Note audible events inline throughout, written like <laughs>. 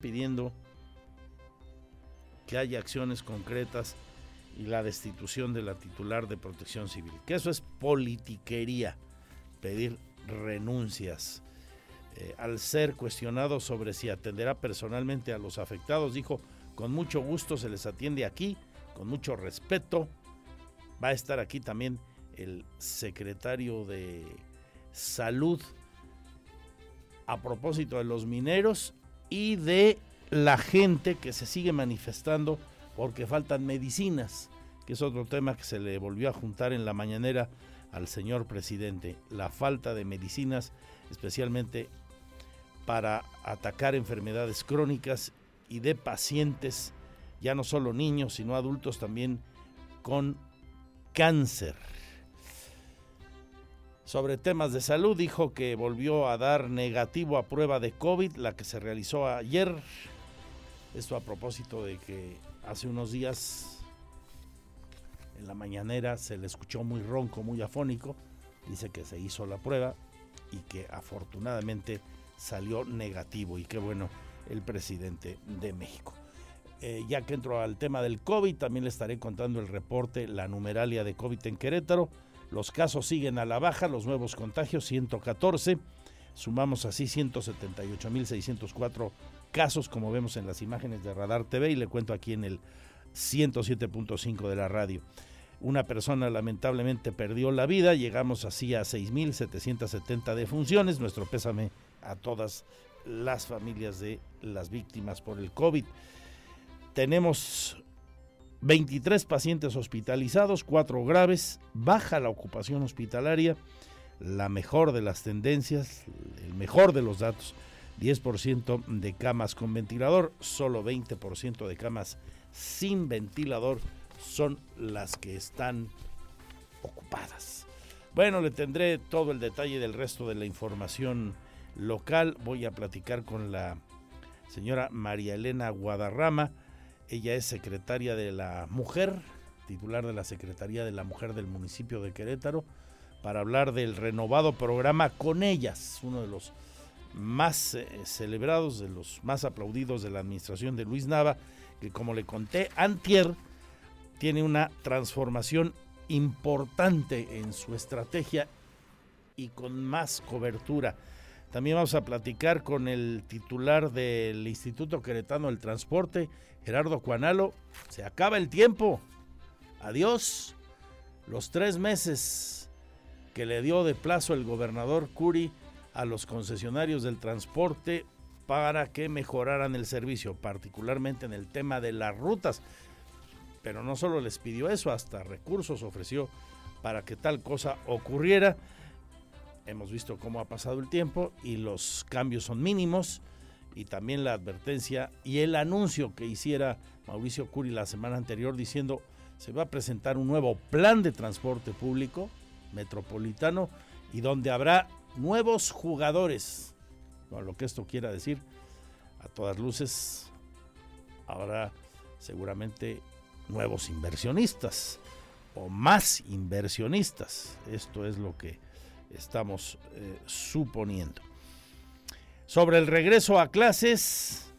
pidiendo que haya acciones concretas y la destitución de la titular de protección civil. Que eso es politiquería, pedir renuncias. Eh, al ser cuestionado sobre si atenderá personalmente a los afectados, dijo, con mucho gusto se les atiende aquí, con mucho respeto. Va a estar aquí también el secretario de Salud a propósito de los mineros y de la gente que se sigue manifestando porque faltan medicinas, que es otro tema que se le volvió a juntar en la mañanera al señor presidente, la falta de medicinas, especialmente para atacar enfermedades crónicas y de pacientes, ya no solo niños, sino adultos también con cáncer. Sobre temas de salud, dijo que volvió a dar negativo a prueba de COVID, la que se realizó ayer. Esto a propósito de que hace unos días en la mañanera se le escuchó muy ronco, muy afónico. Dice que se hizo la prueba y que afortunadamente salió negativo. Y qué bueno el presidente de México. Eh, ya que entro al tema del COVID, también le estaré contando el reporte, la numeralia de COVID en Querétaro. Los casos siguen a la baja, los nuevos contagios 114. Sumamos así 178.604 casos, como vemos en las imágenes de Radar TV, y le cuento aquí en el 107.5 de la radio. Una persona lamentablemente perdió la vida, llegamos así a 6.770 defunciones. Nuestro pésame a todas las familias de las víctimas por el COVID. Tenemos 23 pacientes hospitalizados, 4 graves, baja la ocupación hospitalaria, la mejor de las tendencias, el mejor de los datos, 10% de camas con ventilador, solo 20% de camas sin ventilador son las que están ocupadas. Bueno, le tendré todo el detalle del resto de la información local. Voy a platicar con la señora María Elena Guadarrama ella es secretaria de la Mujer, titular de la Secretaría de la Mujer del municipio de Querétaro, para hablar del renovado programa Con Ellas, uno de los más eh, celebrados, de los más aplaudidos de la administración de Luis Nava, que como le conté, Antier tiene una transformación importante en su estrategia y con más cobertura. También vamos a platicar con el titular del Instituto Queretano del Transporte, Gerardo Cuanalo. Se acaba el tiempo. Adiós. Los tres meses que le dio de plazo el gobernador Curi a los concesionarios del transporte para que mejoraran el servicio, particularmente en el tema de las rutas. Pero no solo les pidió eso, hasta recursos ofreció para que tal cosa ocurriera. Hemos visto cómo ha pasado el tiempo y los cambios son mínimos y también la advertencia y el anuncio que hiciera Mauricio Curi la semana anterior diciendo se va a presentar un nuevo plan de transporte público metropolitano y donde habrá nuevos jugadores. Con lo que esto quiera decir, a todas luces habrá seguramente nuevos inversionistas o más inversionistas. Esto es lo que estamos eh, suponiendo. Sobre el regreso a clases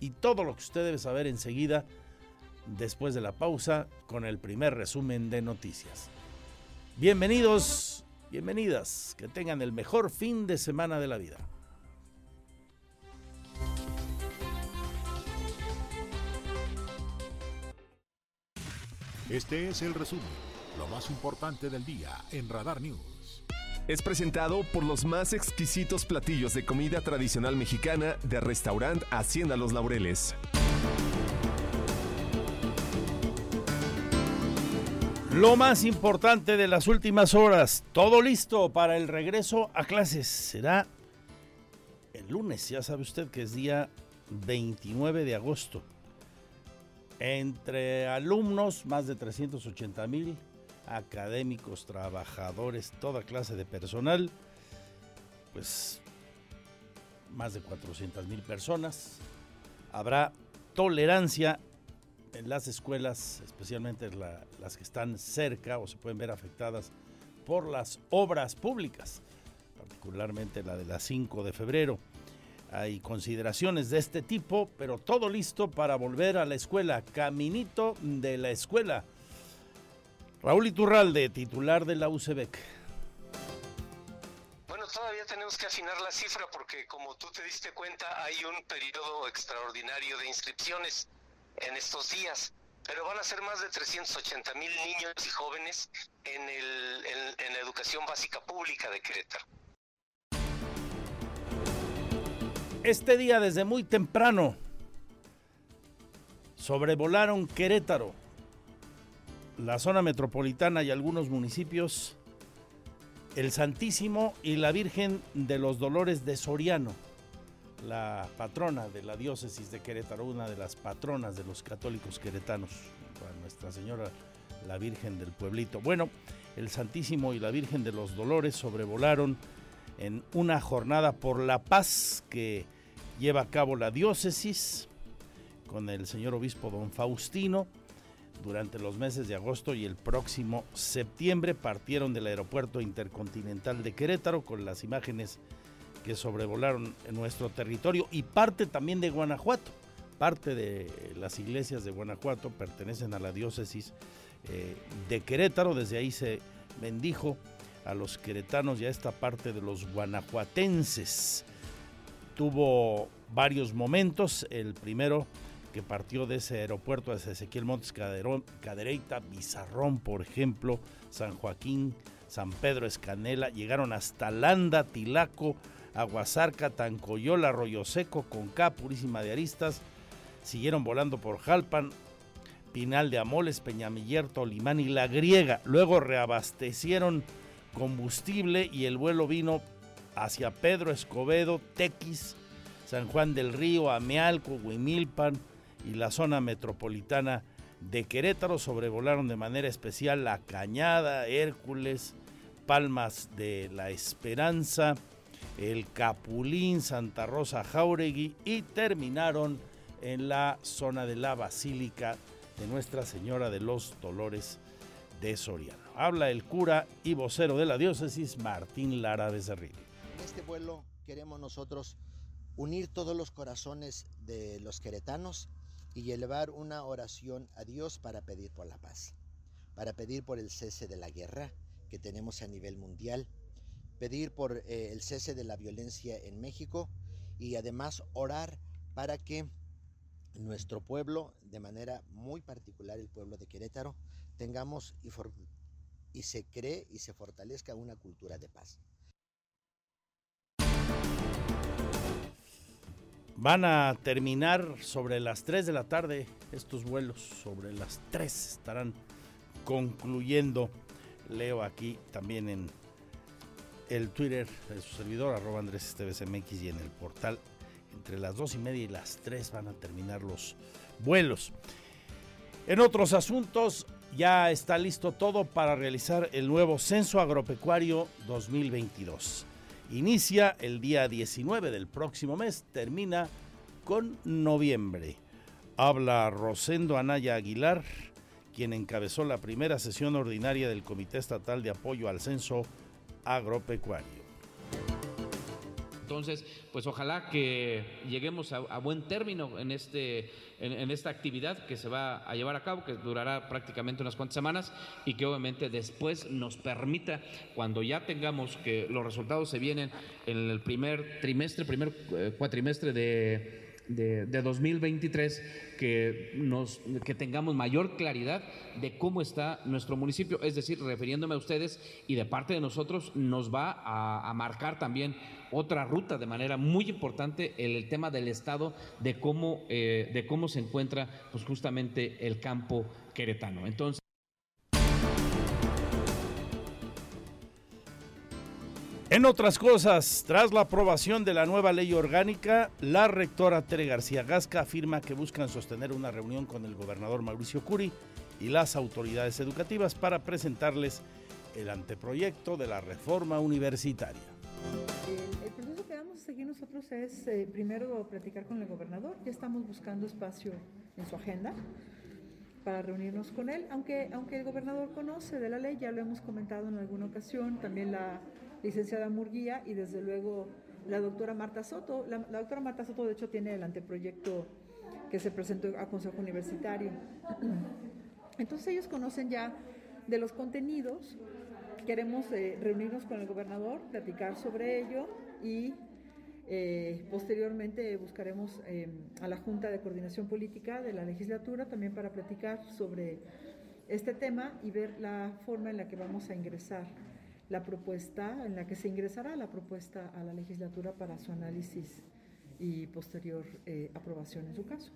y todo lo que usted debe saber enseguida, después de la pausa, con el primer resumen de noticias. Bienvenidos, bienvenidas, que tengan el mejor fin de semana de la vida. Este es el resumen, lo más importante del día en Radar News es presentado por los más exquisitos platillos de comida tradicional mexicana de restaurante Hacienda Los Laureles. Lo más importante de las últimas horas, todo listo para el regreso a clases. Será el lunes, ya sabe usted que es día 29 de agosto. Entre alumnos, más de 380 mil, académicos, trabajadores, toda clase de personal, pues más de 400 mil personas. Habrá tolerancia en las escuelas, especialmente las que están cerca o se pueden ver afectadas por las obras públicas, particularmente la de la 5 de febrero. hay consideraciones de este tipo, pero todo listo para volver a la escuela, caminito de la escuela. Raúl Iturralde, titular de la UCEBEC. Bueno, todavía tenemos que afinar la cifra porque como tú te diste cuenta hay un periodo extraordinario de inscripciones en estos días, pero van a ser más de 380 mil niños y jóvenes en, el, en la educación básica pública de Querétaro. Este día desde muy temprano sobrevolaron Querétaro, la zona metropolitana y algunos municipios, el Santísimo y la Virgen de los Dolores de Soriano, la patrona de la diócesis de Querétaro, una de las patronas de los católicos queretanos, Nuestra Señora, la Virgen del Pueblito. Bueno, el Santísimo y la Virgen de los Dolores sobrevolaron en una jornada por la paz que lleva a cabo la diócesis con el señor obispo don Faustino. Durante los meses de agosto y el próximo septiembre partieron del aeropuerto intercontinental de Querétaro con las imágenes que sobrevolaron nuestro territorio y parte también de Guanajuato. Parte de las iglesias de Guanajuato pertenecen a la diócesis eh, de Querétaro. Desde ahí se bendijo a los queretanos y a esta parte de los guanajuatenses tuvo varios momentos. El primero que partió de ese aeropuerto de Ezequiel Montes Cadereita, Bizarrón, por ejemplo, San Joaquín, San Pedro Escanela, llegaron hasta Landa, Tilaco, Aguasarca, Tancoyola, Arroyo Seco, Conca, Purísima de Aristas, siguieron volando por Jalpan, Pinal de Amoles, Peñamiller, Tolimán y La Griega. Luego reabastecieron combustible y el vuelo vino hacia Pedro Escobedo, Tequis, San Juan del Río, Amealco, Huimilpan y la zona metropolitana de Querétaro sobrevolaron de manera especial La Cañada, Hércules, Palmas de la Esperanza, El Capulín, Santa Rosa Jauregui y terminaron en la zona de la Basílica de Nuestra Señora de los Dolores de Soriano. Habla el cura y vocero de la diócesis, Martín Lara Becerril en este vuelo queremos nosotros unir todos los corazones de los queretanos y elevar una oración a Dios para pedir por la paz, para pedir por el cese de la guerra que tenemos a nivel mundial, pedir por eh, el cese de la violencia en México y además orar para que nuestro pueblo, de manera muy particular el pueblo de Querétaro, tengamos y, y se cree y se fortalezca una cultura de paz. Van a terminar sobre las 3 de la tarde estos vuelos, sobre las 3 estarán concluyendo. Leo aquí también en el Twitter de su servidor, arroba Andrés MX y en el portal. Entre las 2 y media y las 3 van a terminar los vuelos. En otros asuntos, ya está listo todo para realizar el nuevo Censo Agropecuario 2022. Inicia el día 19 del próximo mes, termina con noviembre. Habla Rosendo Anaya Aguilar, quien encabezó la primera sesión ordinaria del Comité Estatal de Apoyo al Censo Agropecuario. Entonces, pues ojalá que lleguemos a, buen término en, este, en, esta actividad que se va a llevar a cabo, que durará prácticamente unas cuantas semanas y que obviamente después nos permita, cuando ya tengamos que los resultados se vienen en el primer trimestre, primer eh, cuatrimestre de de, 2023 que, nos, que tengamos mayor claridad de cómo está nuestro municipio. Es decir, refiriéndome a ustedes y de parte de nosotros nos va a, marcar también otra ruta de manera muy importante el, tema del estado de cómo, eh, de cómo se encuentra pues justamente el campo queretano. Entonces, En otras cosas, tras la aprobación de la nueva ley orgánica, la rectora Tere García Gasca afirma que buscan sostener una reunión con el gobernador Mauricio Curi y las autoridades educativas para presentarles el anteproyecto de la reforma universitaria. El, proceso que vamos a seguir nosotros es eh, primero platicar con el gobernador, ya estamos buscando espacio en su agenda para reunirnos con él, aunque, aunque el gobernador conoce de la ley, ya lo hemos comentado en alguna ocasión, también la licenciada Murguía y desde luego la doctora Marta Soto. La, doctora Marta Soto, de hecho, tiene el anteproyecto que se presentó a Consejo Universitario. <clears throat> Entonces ellos conocen ya de los contenidos. Queremos eh, reunirnos con el gobernador, platicar sobre ello y eh, posteriormente buscaremos eh, a la Junta de Coordinación Política de la legislatura también para platicar sobre este tema y ver la forma en la que vamos a ingresar la propuesta, en la que se ingresará la propuesta a la legislatura para su análisis y posterior eh, aprobación en su caso.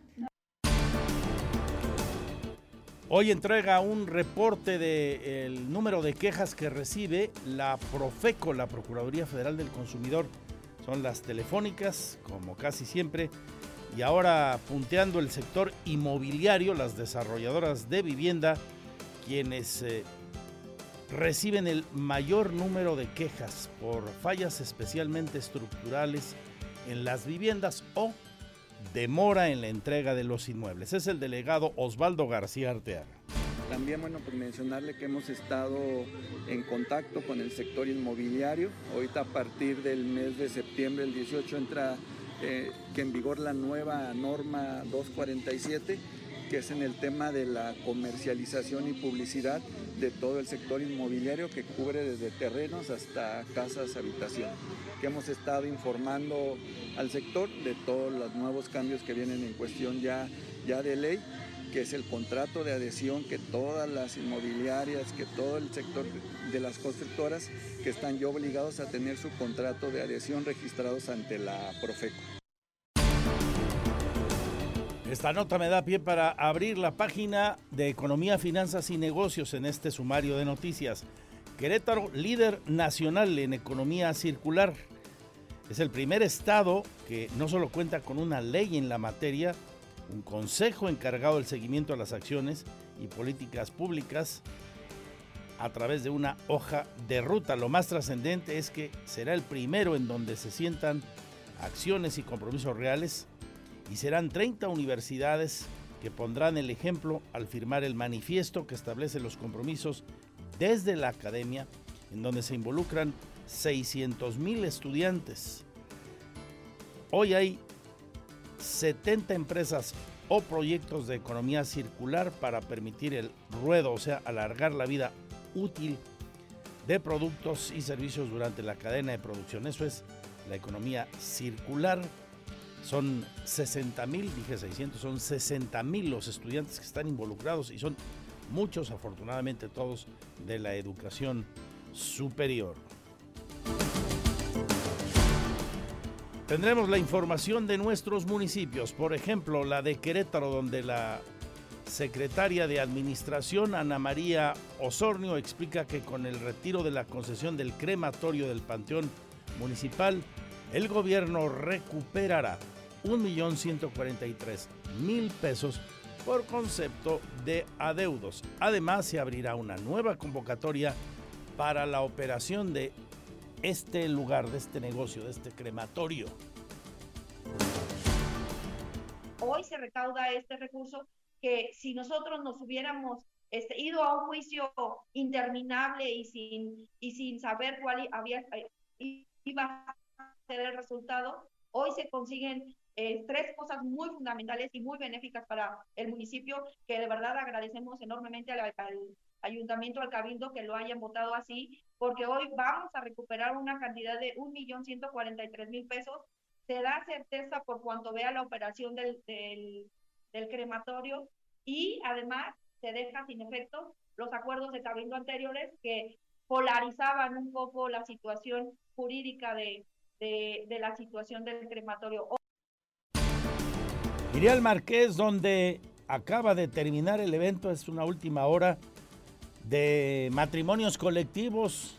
Hoy entrega un reporte del número de quejas que recibe la Profeco, la Procuraduría Federal del Consumidor. Son las telefónicas, como casi siempre. Y ahora punteando el sector inmobiliario, las desarrolladoras de vivienda, quienes eh, reciben el mayor número de quejas por fallas especialmente estructurales en las viviendas o demora en la entrega de los inmuebles. Es el delegado Osvaldo García Arteaga. También, bueno, pues mencionarle que hemos estado en contacto con el sector inmobiliario. Ahorita a partir del mes de septiembre, el 18, entra eh, que en vigor la nueva norma 247 que es en el tema de la comercialización y publicidad de todo el sector inmobiliario que cubre desde terrenos hasta casas, habitación, que hemos estado informando al sector de todos los nuevos cambios que vienen en cuestión ya, ya de ley que es el contrato de adhesión que todas las inmobiliarias, que todo el sector de las constructoras que están ya obligados a tener su contrato de adhesión registrados ante la Profeco. Esta nota me da pie para abrir la página de Economía, Finanzas y Negocios en este sumario de noticias. Querétaro, líder nacional en economía circular. Es el primer estado que no solo cuenta con una ley en la materia, un consejo encargado del seguimiento a las acciones y políticas públicas a través de una hoja de ruta. Lo más trascendente es que será el primero en donde se sientan acciones y compromisos reales y serán 30 universidades que pondrán el ejemplo al firmar el manifiesto que establece los compromisos desde la academia, en donde se involucran 600 mil estudiantes. Hoy hay 70 empresas o proyectos de economía circular para permitir el ruedo, o sea, alargar la vida útil de productos y servicios durante la cadena de producción. Eso es la economía circular son 60 mil, dije 600, son 60 mil los estudiantes que están involucrados y son muchos, afortunadamente todos, de la educación superior. Tendremos la información de nuestros municipios, por ejemplo, la de Querétaro, donde la secretaria de Administración, Ana María Osornio, explica que con el retiro de la concesión del crematorio del Panteón Municipal, el gobierno recuperará 1.143.000 pesos por concepto de adeudos. Además, se abrirá una nueva convocatoria para la operación de este lugar, de este negocio, de este crematorio. Hoy se recauda este recurso que si nosotros nos hubiéramos este, ido a un juicio interminable y sin, y sin saber cuál había, eh, iba ser el resultado, hoy se consiguen eh, tres cosas muy fundamentales y muy benéficas para el municipio, que de verdad agradecemos enormemente al, ayuntamiento, al cabildo que lo hayan votado así, porque hoy vamos a recuperar una cantidad de 1.143.000 pesos. Se da certeza por cuanto vea la operación del, del, del crematorio y además se deja sin efecto los acuerdos de cabildo anteriores que polarizaban un poco la situación jurídica de, de, la situación del crematorio. Iría al Marqués, donde acaba de terminar el evento, es una última hora de matrimonios colectivos.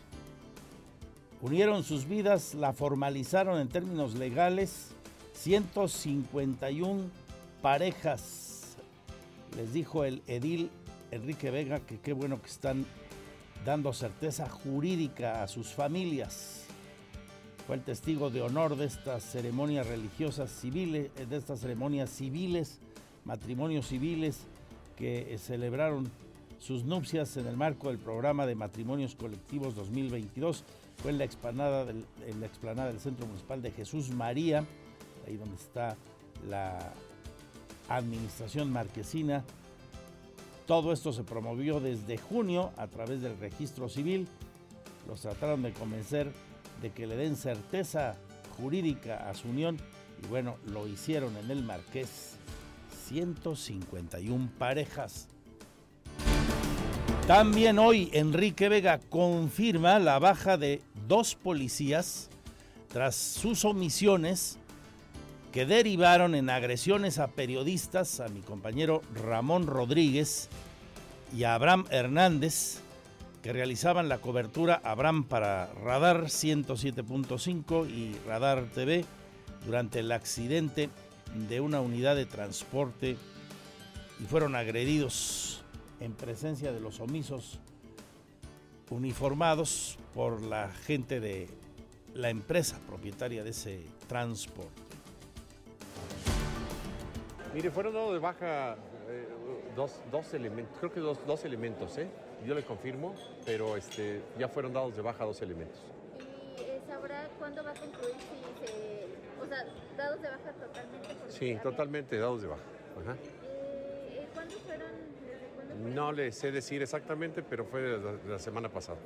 Unieron sus vidas, la formalizaron en términos legales. 151 parejas. Les dijo el edil Enrique Vega que qué bueno que están dando certeza jurídica a sus familias fue el testigo de honor de estas ceremonias religiosas civiles, eh, de estas ceremonias civiles, matrimonios civiles que eh, celebraron sus nupcias en el marco del programa de matrimonios colectivos 2022. Fue en la explanada del, en la explanada del Centro Municipal de Jesús María, ahí donde está la administración marquesina. Todo esto se promovió desde junio a través del registro civil. Los trataron de convencer que le den certeza jurídica a su unión y bueno, lo hicieron en el Marqués. 151 parejas. También hoy Enrique Vega confirma la baja de dos policías tras sus omisiones que derivaron en agresiones a periodistas, a mi compañero Ramón Rodríguez y a Abraham Hernández, que realizaban la cobertura Abraham para Radar 107.5 y Radar TV durante el accidente de una unidad de transporte y fueron agredidos en presencia de los omisos uniformados por la gente de la empresa propietaria de ese transporte. Mire, fueron dados de baja eh, dos, dos, elementos, creo que dos, dos, elementos, ¿eh? Yo le confirmo, pero este, ya fueron dados de baja dos elementos. ¿Y eh, sabrá cuándo va a concluir si se, o sea, dados de baja totalmente? Sí, totalmente dados de baja. Ajá. Eh, ¿Cuándo fueron? Desde cuándo fueron? No le sé decir exactamente, pero fue de la, de la semana pasada.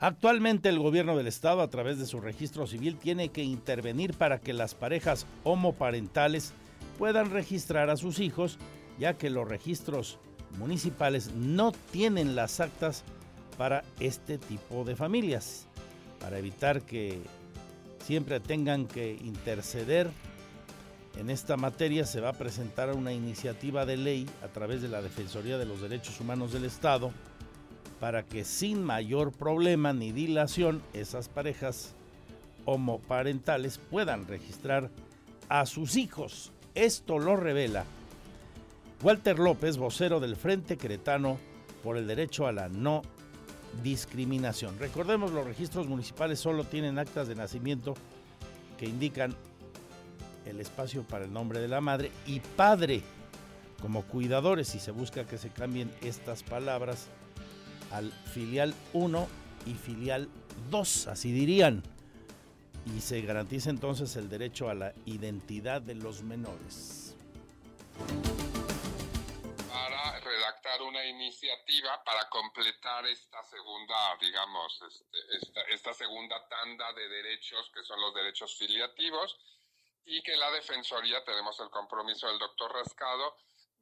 Actualmente el gobierno del estado a través de su registro civil tiene que intervenir para que las parejas homoparentales puedan registrar a sus hijos, ya que los registros municipales no tienen las actas para este tipo de familias, para evitar que siempre tengan que interceder en esta materia se va a presentar una iniciativa de ley a través de la Defensoría de los Derechos Humanos del Estado para que sin mayor problema ni dilación esas parejas homoparentales puedan registrar a sus hijos. Esto lo revela Walter López, vocero del Frente Cretano por el derecho a la no discriminación. Recordemos, los registros municipales solo tienen actas de nacimiento que indican el espacio para el nombre de la madre y padre como cuidadores y se busca que se cambien estas palabras al filial 1 y filial 2, así dirían. Y se garantiza entonces el derecho a la identidad de los menores. Para completar esta segunda, digamos, este, esta, esta segunda tanda de derechos que son los derechos filiativos y que la Defensoría, tenemos el compromiso del doctor Rascado,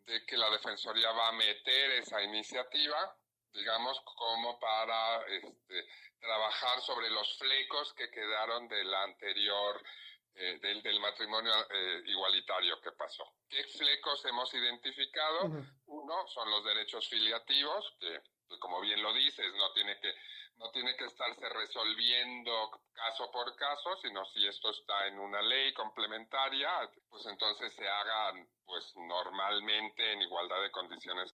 de que la Defensoría va a meter esa iniciativa digamos, como para este, trabajar sobre los flecos que quedaron del anterior, eh, del, del, matrimonio eh, igualitario que pasó. ¿Qué flecos hemos identificado? Uh -huh. Uno son los derechos filiativos, que, que, como bien lo dices, no tiene que no tiene que estarse resolviendo caso por caso, sino si esto está en una ley complementaria, pues entonces se hagan pues normalmente en igualdad de condiciones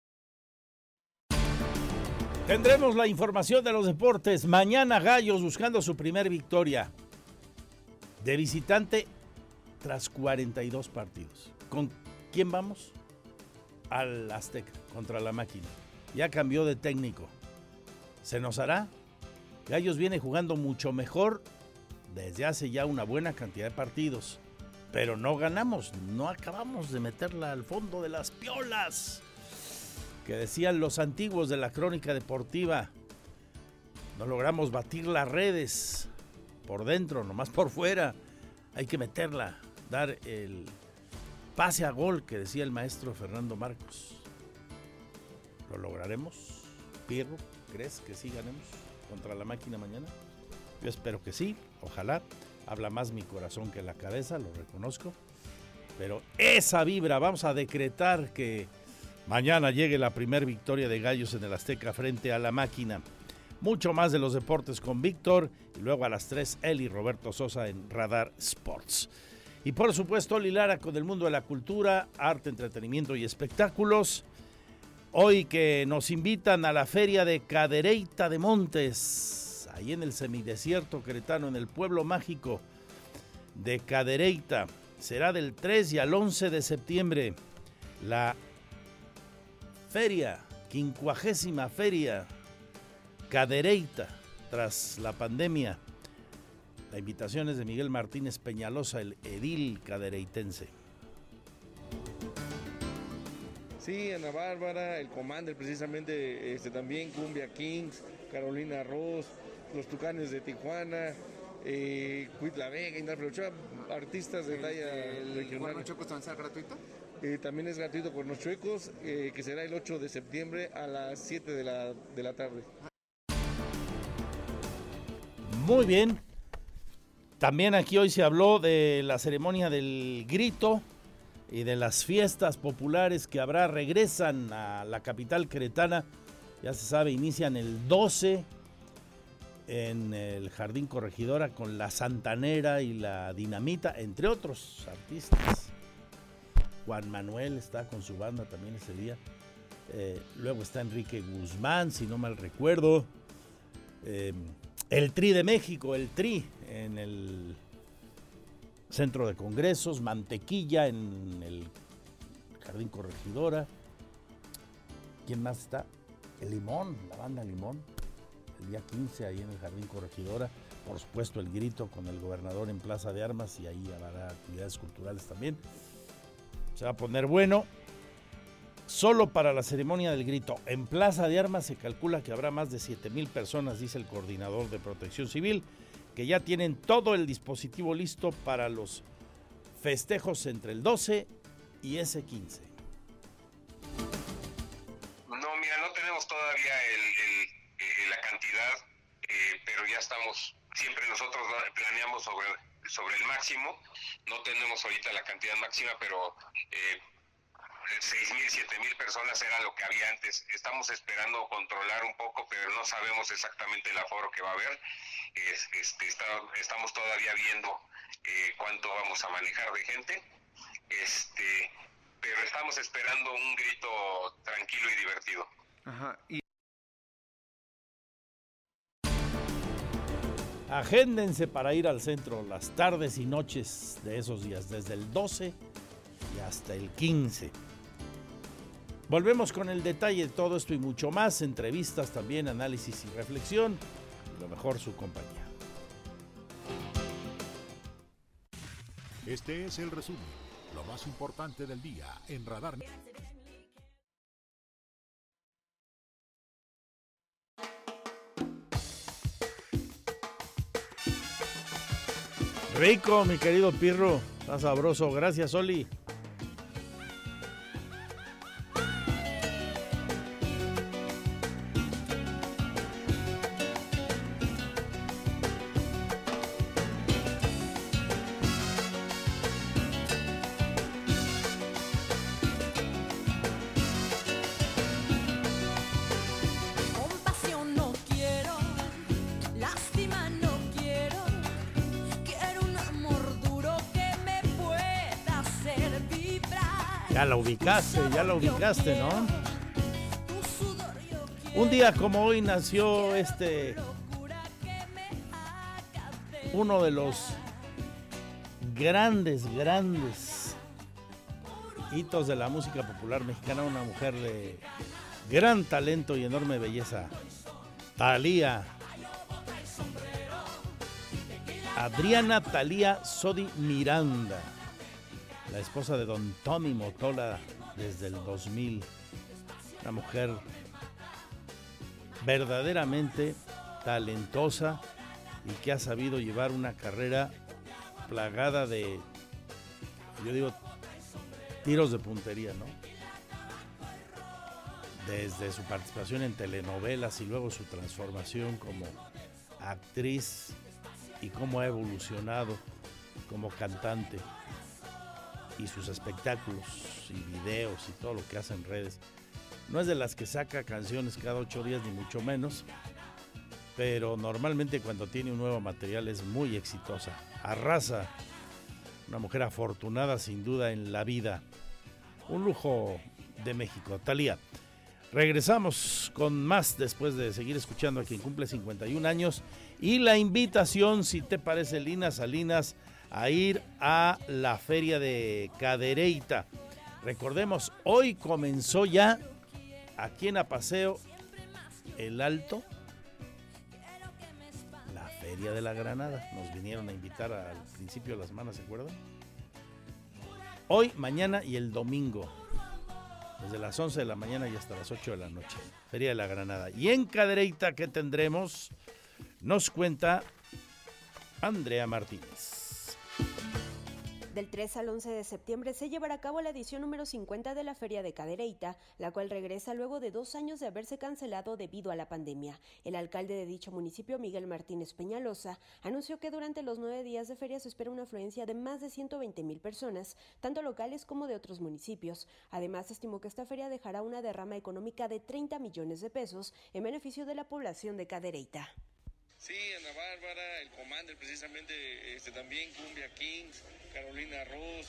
Tendremos la información de los deportes. Mañana Gallos buscando su primer victoria de visitante tras 42 partidos. ¿Con quién vamos? Al Azteca contra la máquina. Ya cambió de técnico. ¿Se nos hará? Gallos viene jugando mucho mejor desde hace ya una buena cantidad de partidos. Pero no ganamos, no acabamos de meterla al fondo de las piolas que decían los antiguos de la crónica deportiva. No logramos batir las redes por dentro, nomás por fuera. Hay que meterla, dar el pase a gol que decía el maestro Fernando Marcos. ¿Lo lograremos? Pirro, ¿crees que sí ganemos contra la máquina mañana? Yo espero que sí, ojalá. Habla más mi corazón que la cabeza, lo reconozco. Pero esa vibra, vamos a decretar que Mañana llegue la primera victoria de Gallos en el Azteca frente a la máquina. Mucho más de los deportes con Víctor y luego a las 3 él y Roberto Sosa en Radar Sports. Y por supuesto Lilara con el mundo de la cultura, arte, entretenimiento y espectáculos. Hoy que nos invitan a la feria de Cadereyta de Montes, ahí en el semidesierto cretano, en el pueblo mágico de Cadereyta. Será del 3 y al 11 de septiembre. La feria, quincuagésima feria Cadereyta tras la pandemia. La invitación es de Miguel Martínez Peñalosa, el edil cadereitense. Sí, Ana Bárbara, el Commander precisamente, este, también Cumbia Kings, Carolina Ross, los Tucanes de Tijuana, eh, La Vega, Indra Ochoa, artistas de talla ¿El regional. Cuerno Chueco también será gratuito? Eh, también es gratuito Cuernos Chuecos, eh, que será el 8 de septiembre a las 7 de la, de la tarde. Muy bien. También aquí hoy se habló de la ceremonia del grito y de las fiestas populares que habrá. Regresan a la capital cretana. Ya se sabe, inician el 12 en el Jardín Corregidora con la Santanera y la Dinamita, entre otros artistas. Juan Manuel está con su banda también ese día. Eh, luego está Enrique Guzmán, si no mal recuerdo. Eh, el Tri de México, el Tri en el Centro de Congresos, Mantequilla en el Jardín Corregidora. ¿Quién más está? El Limón, la banda Limón, el día 15 ahí en el Jardín Corregidora. Por supuesto, el grito con el gobernador en Plaza de Armas y ahí habrá actividades culturales también. Se va a poner bueno. Solo para la ceremonia del grito en Plaza de Armas se calcula que habrá más de 7 mil personas, dice el coordinador de protección civil, que ya tienen todo el dispositivo listo para los festejos entre el 12 y ese 15. No, mira, no tenemos todavía el, la cantidad, eh, pero ya estamos, siempre nosotros planeamos sobre, sobre el máximo. No tenemos ahorita la cantidad máxima, pero eh, 6.000, 7.000 personas era lo que había antes. Estamos esperando controlar un poco, pero no sabemos exactamente el aforo que va a haber. Es- este, está- estamos todavía viendo eh, cuánto vamos a manejar de gente. Este, pero estamos esperando un grito tranquilo y divertido. Ajá. Y Agéndense para ir al centro las tardes y noches de esos días, desde el 12 y hasta el 15. Volvemos con el detalle de todo esto y mucho más, entrevistas también, análisis y reflexión. Y lo mejor, su compañía. Este es el resumen, lo más importante del día en Radar. Rico, mi querido Pirro. Está sabroso. Gracias, Oli. Ya la ubicaste, ya la ubicaste, ¿no? Un día como hoy nació este uno de los grandes, grandes hitos de la música popular mexicana, una mujer de gran talento y enorme belleza, Talía. Adriana Talía Sodi Miranda, la esposa de don Tommy Motola desde el 2000, una mujer verdaderamente talentosa y que ha sabido llevar una carrera plagada de, yo digo, tiros de puntería, ¿no? Desde su participación en telenovelas y luego su transformación como actriz y cómo ha evolucionado como cantante y sus espectáculos y videos y todo lo que hace en redes. No es de las que saca canciones cada ocho días, ni mucho menos, pero normalmente cuando tiene un nuevo material es muy exitosa. Arrasa, una mujer afortunada sin duda en la vida. Un lujo de México. Talía. Regresamos con más después de seguir escuchando a quien cumple 51 años y la invitación, si te parece, Lina Salinas, a ir a la feria de Cadereyta. Recordemos, hoy comenzó ya aquí en Apaseo el Alto Feria de la Granada. Nos vinieron a invitar al principio de la semana, ¿se acuerdan? Hoy, mañana y el domingo. Desde las 11 de la mañana y hasta las 8 de la noche. Feria de la Granada. Y en Cadereyta, ¿qué tendremos? Nos cuenta Andrea Martínez. Del 3 al 11 de septiembre se llevará a cabo la edición número 50 de la Feria de Cadereyta, la cual regresa luego de dos años de haberse cancelado debido a la pandemia. El alcalde de dicho municipio, Miguel Martínez Peñalosa, anunció que durante los nueve días de feria se espera una afluencia de más de 120 mil personas, tanto locales como de otros municipios. Además, estimó que esta feria dejará una derrama económica de 30 millones de pesos en beneficio de la población de Cadereyta. Sí, Ana Bárbara, el Commander precisamente, este, también Cumbia Kings, Carolina Ross,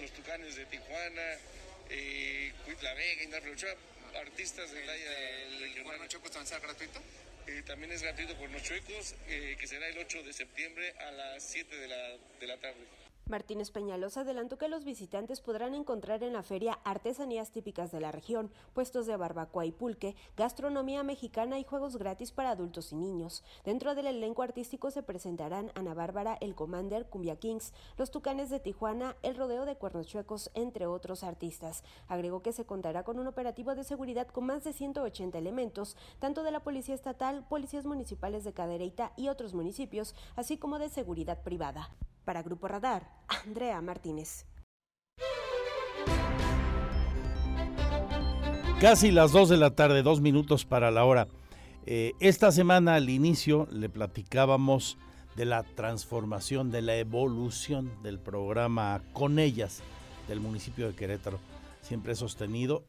los Tucanes de Tijuana, eh, Cuit La Vega, Indar Ochoa, artistas de talla regional. ¿Cuernos Chuecos también será gratuito? Eh, también es gratuito Cuernos Chuecos, eh, que será el 8 de septiembre a las 7 de la, de la tarde. Martínez Peñalosa adelantó que los visitantes podrán encontrar en la feria artesanías típicas de la región, puestos de barbacoa y pulque, gastronomía mexicana y juegos gratis para adultos y niños. Dentro del elenco artístico se presentarán Ana Bárbara, El Commander, Cumbia Kings, Los Tucanes de Tijuana, El Rodeo de Cuernos Chuecos, entre otros artistas. Agregó que se contará con un operativo de seguridad con más de 180 elementos, tanto de la Policía Estatal, policías municipales de Cadereyta y otros municipios, así como de seguridad privada. Para Grupo Radar, Andrea Martínez. Casi las 2 de la tarde, dos minutos para la hora. Eh, esta semana al inicio le platicábamos de la transformación, de la evolución del programa Con ellas del municipio de Querétaro. Siempre he sostenido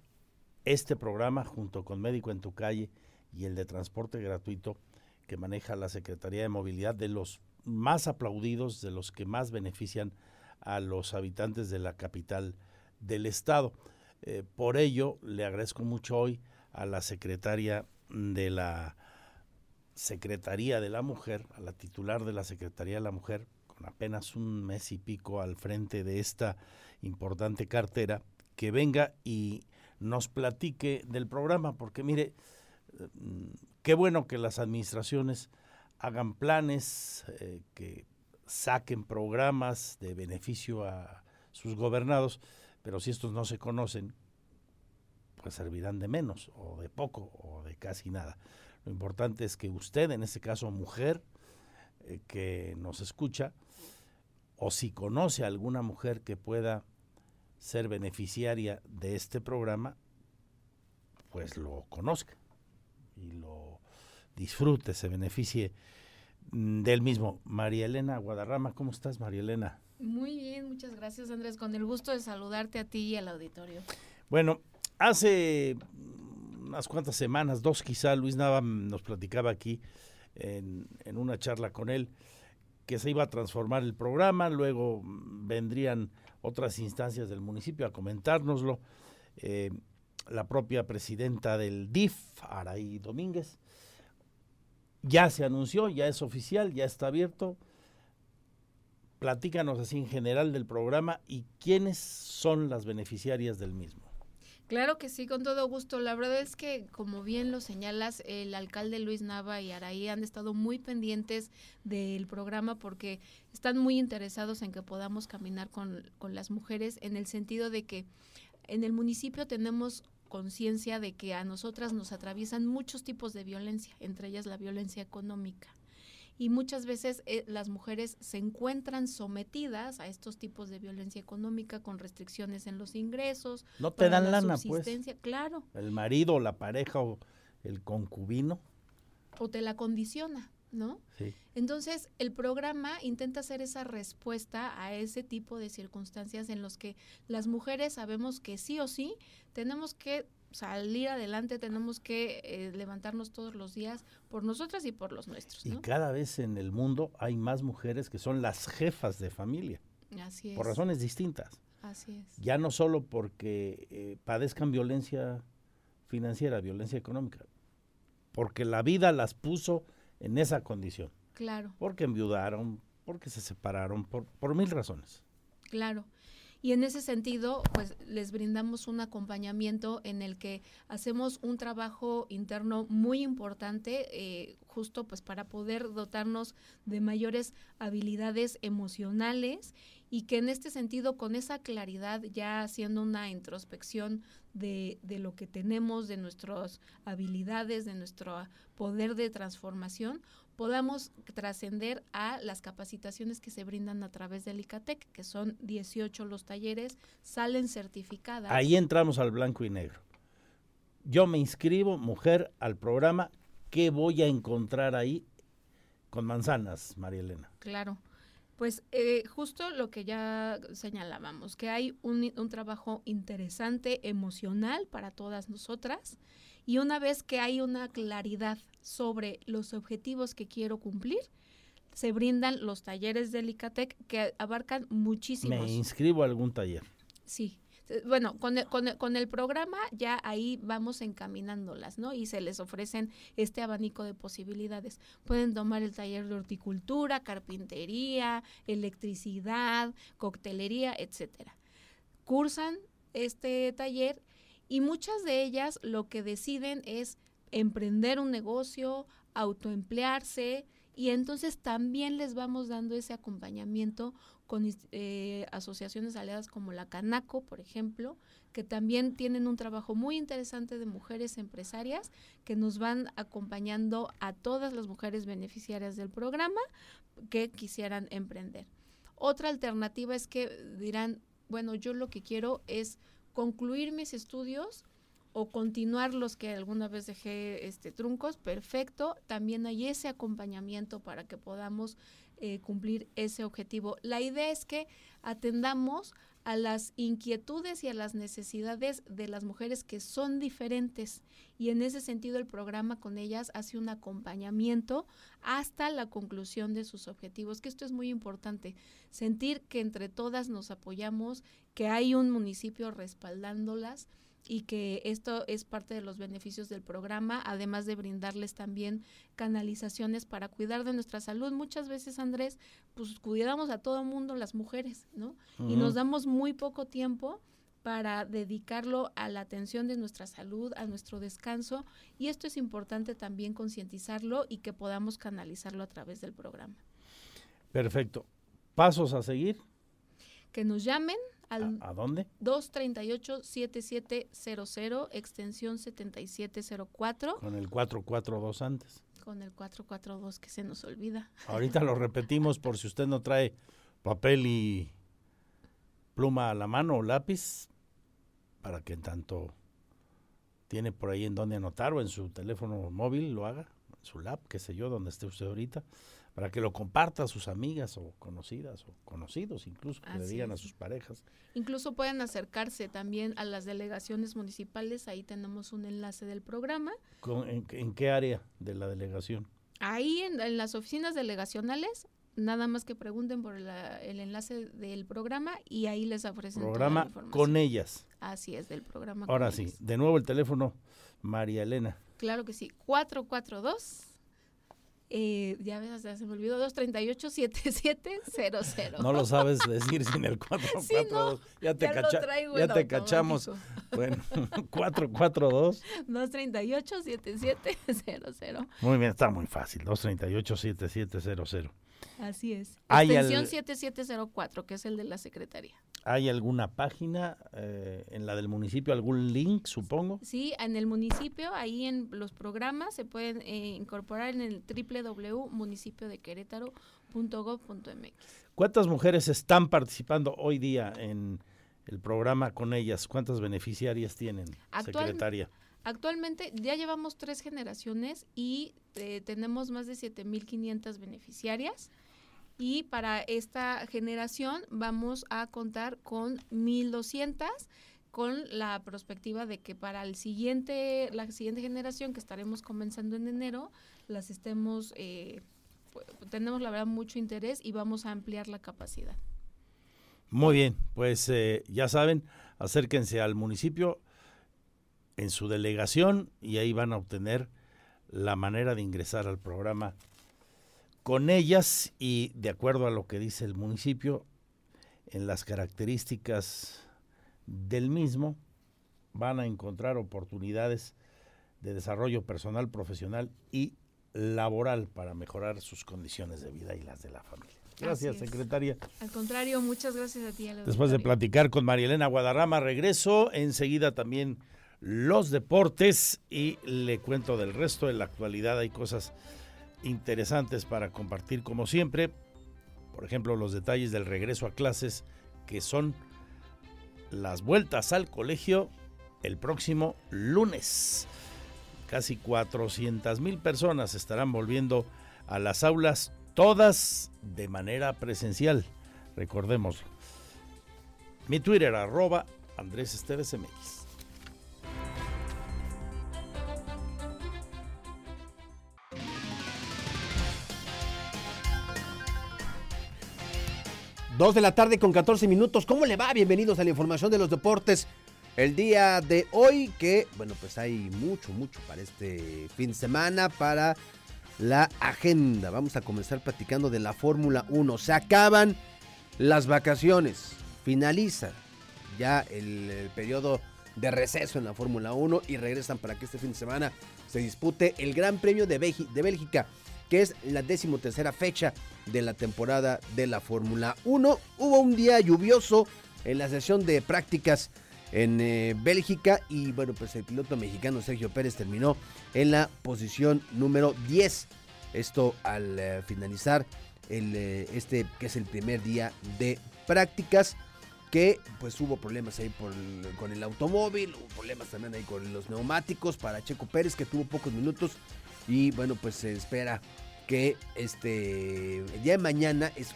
este programa junto con Médico en tu calle y el de transporte gratuito que maneja la Secretaría de Movilidad de los más aplaudidos, de los que más benefician a los habitantes de la capital del estado. Eh, por ello, le agradezco mucho hoy a la secretaria de la Secretaría de la Mujer, a la titular de la Secretaría de la Mujer, con apenas un mes y pico al frente de esta importante cartera, que venga y nos platique del programa, porque mire, eh, qué bueno que las administraciones hagan planes, eh, que saquen programas de beneficio a sus gobernados, pero si estos no se conocen, pues servirán de menos, o de poco, o de casi nada. Lo importante es que usted, en este caso mujer, eh, que nos escucha, o si conoce a alguna mujer que pueda ser beneficiaria de este programa, pues lo conozca y lo disfrute, se beneficie mm, del mismo. María Elena Guadarrama, ¿cómo estás, María Elena? Muy bien, muchas gracias, Andrés. Con el gusto de saludarte a ti y al auditorio. Bueno, hace unas cuantas semanas, dos quizá, Luis Nava nos platicaba aquí en, en una charla con él que se iba a transformar el programa, luego vendrían otras instancias del municipio a comentárnoslo. Eh, la propia presidenta del DIF, Araí Domínguez, ya se anunció, ya es oficial, ya está abierto. Platícanos así en general del programa y quiénes son las beneficiarias del mismo. Claro que sí, con todo gusto. La verdad es que, como bien lo señalas, el alcalde Luis Nava y Araí han estado muy pendientes del programa porque están muy interesados en que podamos caminar con, con las mujeres en el sentido de que en el municipio tenemos conciencia de que a nosotras nos atraviesan muchos tipos de violencia, entre ellas la violencia económica. Y muchas veces eh, las mujeres se encuentran sometidas a estos tipos de violencia económica con restricciones en los ingresos. No te dan la lana, pues. Claro. El marido, la pareja o el concubino. O te la condiciona, ¿no? Sí. Entonces, el programa intenta hacer esa respuesta a ese tipo de circunstancias en los que las mujeres sabemos que sí o sí tenemos que salir adelante, tenemos que eh, levantarnos todos los días por nosotras y por los nuestros. Y cada vez en el mundo hay más mujeres que son las jefas de familia, Así es. por razones distintas. Así es. Ya no solo porque eh, padezcan violencia financiera, violencia económica, porque la vida las puso en esa condición. Claro. Porque enviudaron, porque se separaron, por, por mil razones. Claro. Y en ese sentido, pues les brindamos un acompañamiento en el que hacemos un trabajo interno muy importante, eh, justo pues para poder dotarnos de mayores habilidades emocionales y que en este sentido, con esa claridad, ya haciendo una introspección de, de lo que tenemos, de nuestras habilidades, de nuestro poder de transformación, podamos trascender a las capacitaciones que se brindan a través del ICATEC, que son 18 los talleres, salen certificadas. Ahí entramos al blanco y negro. Yo me inscribo, mujer, al programa. ¿Qué voy a encontrar ahí con manzanas, María Elena? Claro. Pues eh, justo lo que ya señalábamos, que hay un, un, trabajo interesante, emocional para todas nosotras, y una vez que hay una claridad sobre los objetivos que quiero cumplir, se brindan los talleres del ICATEC que abarcan muchísimos. Me inscribo a algún taller. Sí, bueno, con el, con, el, con el, programa ya ahí vamos encaminándolas, ¿no? Y se les ofrecen este abanico de posibilidades. Pueden tomar el taller de horticultura, carpintería, electricidad, coctelería, etcétera. Cursan este taller y muchas de ellas lo que deciden es emprender un negocio, autoemplearse, y entonces también les vamos dando ese acompañamiento con eh, asociaciones aliadas como la Canaco, por ejemplo, que también tienen un trabajo muy interesante de mujeres empresarias que nos van acompañando a todas las mujeres beneficiarias del programa que quisieran emprender. Otra alternativa es que dirán, bueno, yo lo que quiero es concluir mis estudios o continuar los que alguna vez dejé este truncos, perfecto. También hay ese acompañamiento para que podamos eh, cumplir ese objetivo. La idea es que atendamos a las inquietudes y a las necesidades de las mujeres que son diferentes y en ese sentido el programa con ellas hace un acompañamiento hasta la conclusión de sus objetivos, que esto es muy importante, sentir que entre todas nos apoyamos, que hay un municipio respaldándolas y que esto es parte de los beneficios del programa, además de brindarles también canalizaciones para cuidar de nuestra salud. Muchas veces, Andrés, pues cuidamos a todo mundo, las mujeres, ¿no? Y nos damos muy poco tiempo para dedicarlo a la atención de nuestra salud, a nuestro descanso, y esto es importante también concientizarlo y que podamos canalizarlo a través del programa. Perfecto. ¿Pasos a seguir? Que nos llamen al ¿A, dónde? 238-7700, extensión 7704. Con el 442 antes. Con el 442 que se nos olvida. Ahorita lo repetimos por si usted no trae papel y pluma a la mano o lápiz, para que en tanto tiene por ahí en donde anotar o en su teléfono móvil lo haga, en su lap, qué sé yo, donde esté usted ahorita para que lo comparta a sus amigas o conocidas o conocidos incluso, que le digan a sus parejas. Incluso pueden acercarse también a las delegaciones municipales, ahí tenemos un enlace del programa. en, en, qué área de la delegación? Ahí en, en las oficinas delegacionales, nada más que pregunten por la, el enlace del programa y ahí les ofrecen programa toda la información. con ellas. Así es, del programa. Ahora sí, ellas. de nuevo el teléfono, María Elena. Claro que sí, 442 eh, ya ves, hasta se me olvidó, 238-7700. No lo sabes decir sin el 442. <laughs> Sí, no, ya te, ya cacha, ya te cachamos. <laughs> Bueno, <laughs> 442. 238-7700. Muy bien, está muy fácil, 238-7700. Así es. Hay Extensión al- 7704, que es el de la Secretaría. ¿Hay alguna página eh, en la del municipio, algún link, supongo? Sí, en el municipio, ahí en los programas se pueden eh, incorporar en el www.municipiodequerétaro.gov.mx. ¿Cuántas mujeres están participando hoy día en el programa con ellas? ¿Cuántas beneficiarias tienen, Actual- secretaria? Actualmente ya llevamos tres generaciones y eh, tenemos más de 7.500 beneficiarias. Y para esta generación vamos a contar con 1.200 con la perspectiva de que para el siguiente, la siguiente generación que estaremos comenzando en enero, las estemos, eh, tenemos la verdad mucho interés y vamos a ampliar la capacidad. Muy bien, pues eh, ya saben, acérquense al municipio en su delegación y ahí van a obtener la manera de ingresar al programa con ellas y de acuerdo a lo que dice el municipio, en las características del mismo, van a encontrar oportunidades de desarrollo personal, profesional y laboral para mejorar sus condiciones de vida y las de la familia. Gracias, secretaria. Al contrario, muchas gracias a ti. al Después de platicar con María Elena Guadarrama, regreso. Enseguida también los deportes y le cuento del resto. En la actualidad hay cosas interesantes para compartir como siempre. Por ejemplo, los detalles del regreso a clases que son las vueltas al colegio el próximo lunes. Casi 400 mil personas estarán volviendo a las aulas, todas de manera presencial. Recordémoslo. Mi Twitter, arroba Andrés Esteves MX. Dos de la tarde con 14 minutos. ¿Cómo le va? Bienvenidos a la información de los deportes. El día de hoy, que bueno, pues hay mucho, mucho para este fin de semana, para la agenda. Vamos a comenzar platicando de la Fórmula 1. Se acaban las vacaciones. Finaliza ya el, periodo de receso en la Fórmula 1 y regresan para que este fin de semana se dispute el Gran Premio de Bélgica, que es la decimotercera fecha de la temporada de la Fórmula 1. Hubo un día lluvioso en la sesión de prácticas en eh, Bélgica y bueno, pues el piloto mexicano Sergio Pérez terminó en la posición número 10. Esto al eh, finalizar eh, este que es el primer día de prácticas que pues hubo problemas ahí por con el automóvil, hubo problemas también ahí con los neumáticos para Checo Pérez que tuvo pocos minutos y bueno pues se espera que este día de mañana es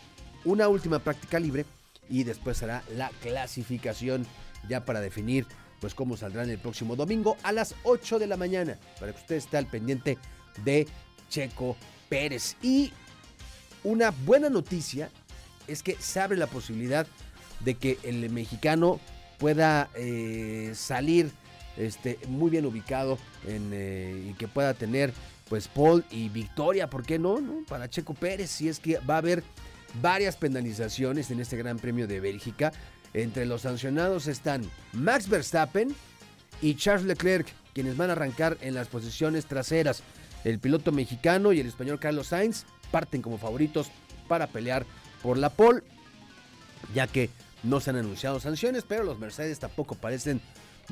una última práctica libre y después será la clasificación ya para definir pues cómo saldrán el próximo domingo a las 8 de la mañana para que usted esté al pendiente de Checo Pérez. Y una buena noticia es que se abre la posibilidad de que el mexicano pueda eh, salir este, muy bien ubicado en, eh, y que pueda tener pues Paul y victoria, ¿por qué no? Para Checo Pérez, si es que va a haber varias penalizaciones en este Gran Premio de Bélgica. Entre los sancionados están Max Verstappen y Charles Leclerc, quienes van a arrancar en las posiciones traseras. El piloto mexicano y el español Carlos Sainz parten como favoritos para pelear por la pole, ya que no se han anunciado sanciones, pero los Mercedes tampoco parecen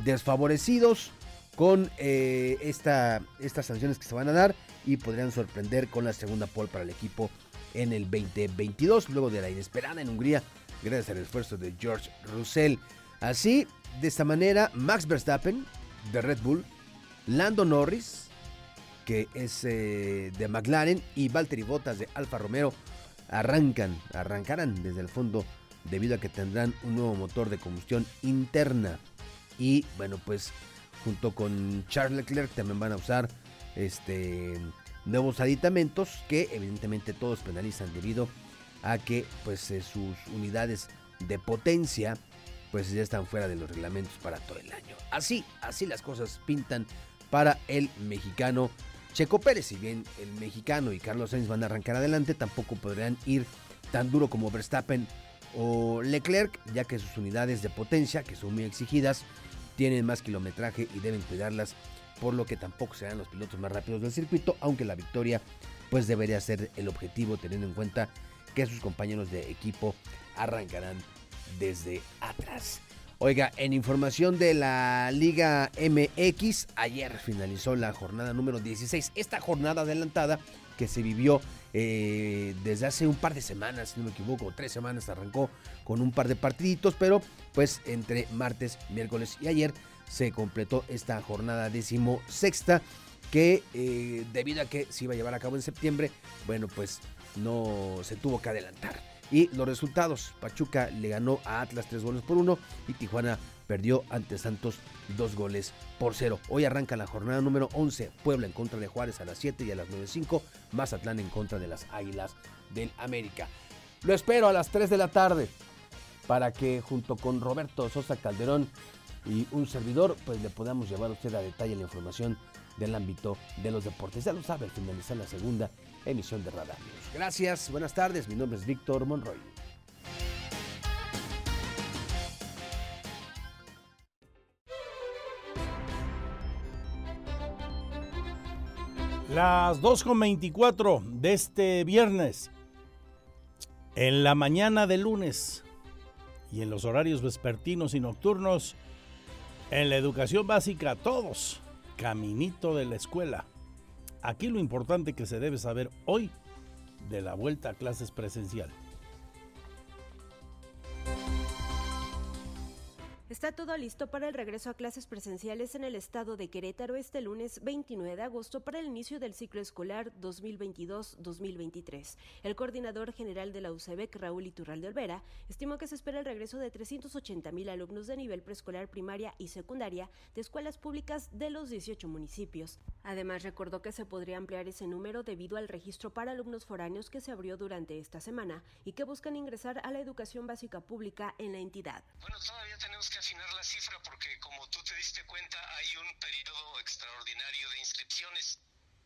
desfavorecidos con eh, esta, estas sanciones que se van a dar y podrían sorprender con la segunda pole para el equipo en el 2022, luego de la inesperada en Hungría, gracias al esfuerzo de George Russell. Así, de esta manera, Max Verstappen de Red Bull, Lando Norris, que es eh, de McLaren, y Valtteri Bottas de Alfa Romeo arrancan, arrancarán desde el fondo debido a que tendrán un nuevo motor de combustión interna. Y bueno, pues junto con Charles Leclerc también van a usar este nuevos aditamentos que evidentemente todos penalizan debido a que pues eh, sus unidades de potencia pues ya están fuera de los reglamentos para todo el año. Así, así las cosas pintan para el mexicano Checo Pérez. Si bien el mexicano y Carlos Sainz van a arrancar adelante, tampoco podrán ir tan duro como Verstappen o Leclerc, ya que sus unidades de potencia, que son muy exigidas, tienen más kilometraje y deben cuidarlas, por lo que tampoco serán los pilotos más rápidos del circuito, aunque la victoria pues debería ser el objetivo teniendo en cuenta que sus compañeros de equipo arrancarán desde atrás. Oiga, en información de la Liga MX, ayer finalizó la jornada número 16. Esta jornada adelantada que se vivió eh, desde hace un par de semanas, si no me equivoco, tres semanas arrancó con un par de partiditos, pero pues entre martes, miércoles y ayer se completó esta jornada decimosexta que eh, debido a que se iba a llevar a cabo en septiembre, bueno pues no se tuvo que adelantar. Y los resultados, Pachuca le ganó a Atlas tres goles por uno y Tijuana perdió ante Santos dos goles por cero. Hoy arranca la jornada número 11, Puebla en contra de Juárez a las 7 y a las 9.05, Mazatlán en contra de las Águilas del América. Lo espero a las 3 de la tarde para que junto con Roberto Sosa Calderón y un servidor, pues le podamos llevar a usted a detalle la información del ámbito de los deportes. Ya lo sabe, al finalizar la segunda emisión de Radar Gracias, buenas tardes, mi nombre es Víctor Monroy. Las 2.24 de este viernes, en la mañana de lunes, y en los horarios vespertinos y nocturnos, en la educación básica, todos, caminito de la escuela. Aquí lo importante que se debe saber hoy de la vuelta a clases presencial. Está todo listo para el regreso a clases presenciales en el estado de Querétaro este lunes 29 de agosto para el inicio del ciclo escolar 2022-2023. El coordinador general de la UCEBEC, Raúl Iturralde Olvera, estimó que se espera el regreso de 380 mil alumnos de nivel preescolar primaria y secundaria de escuelas públicas de los 18 municipios. Además, recordó que se podría ampliar ese número debido al registro para alumnos foráneos que se abrió durante esta semana y que buscan ingresar a la educación básica pública en la entidad. Bueno, todavía tenemos que afinar la cifra porque como tú te diste cuenta hay un periodo extraordinario de inscripciones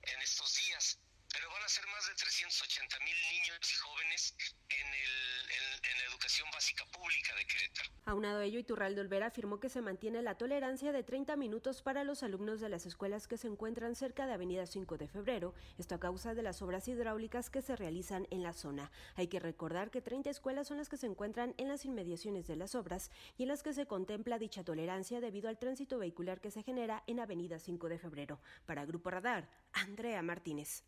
en estos días, pero van a ser más de 380 mil niños y jóvenes en, el, la educación básica pública de Querétaro. Aunado a ello, Iturralde Olvera afirmó que se mantiene la tolerancia de 30 minutos para los alumnos de las escuelas que se encuentran cerca de Avenida 5 de Febrero, esto a causa de las obras hidráulicas que se realizan en la zona. Hay que recordar que 30 escuelas son las que se encuentran en las inmediaciones de las obras y en las que se contempla dicha tolerancia debido al tránsito vehicular que se genera en Avenida 5 de Febrero. Para Grupo Radar, Andrea Martínez.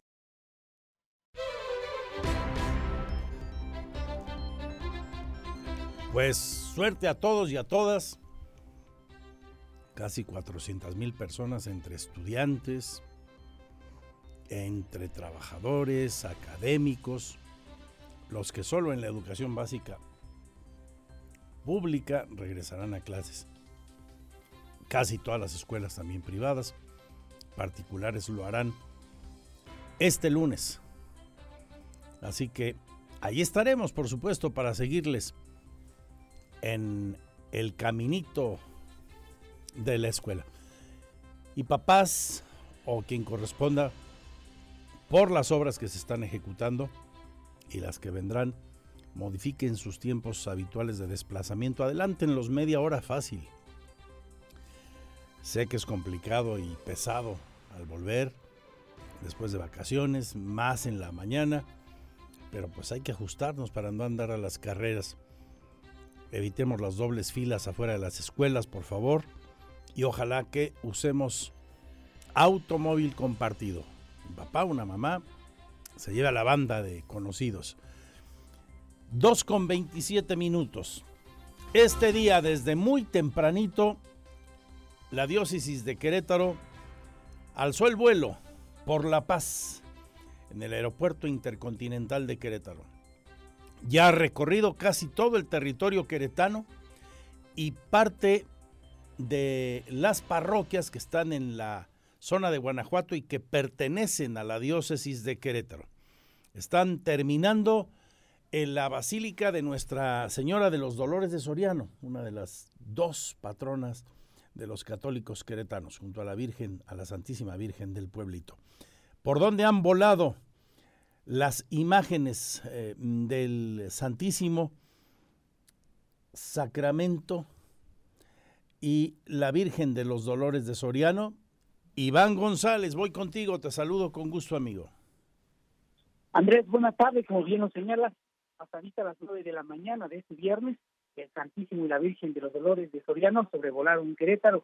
Pues suerte a todos y a todas. Casi 400 mil personas entre estudiantes, entre trabajadores, académicos, los que solo en la educación básica pública regresarán a clases. Casi todas las escuelas también privadas, particulares lo harán este lunes. Así que ahí estaremos, por supuesto, para seguirles en el caminito de la escuela. Y papás o quien corresponda por las obras que se están ejecutando y las que vendrán, modifiquen sus tiempos habituales de desplazamiento. Adelántenlos media hora fácil. Sé que es complicado y pesado al volver después de vacaciones, más en la mañana, pero pues hay que ajustarnos para no andar a las carreras. Evitemos las dobles filas afuera de las escuelas, por favor, y ojalá que usemos automóvil compartido. Un papá, una mamá, se lleva la banda de conocidos. 2 con 27 minutos. Este día, desde muy tempranito, la diócesis de Querétaro alzó el vuelo por la paz en el aeropuerto intercontinental de Querétaro. Ya ha recorrido casi todo el territorio queretano y parte de las parroquias que están en la zona de Guanajuato y que pertenecen a la diócesis de Querétaro. Están terminando en la Basílica de Nuestra Señora de los Dolores de Soriano, una de las dos patronas de los católicos queretanos, junto a la Virgen, a la Santísima Virgen del Pueblito. ¿Por dónde han volado las imágenes eh, del Santísimo Sacramento y la Virgen de los Dolores de Soriano? Iván González, voy contigo, te saludo con gusto, amigo. Andrés, buenas tardes, como bien lo señalas, hasta ahorita a las nueve de la mañana de este viernes, el Santísimo y la Virgen de los Dolores de Soriano sobrevolaron Querétaro.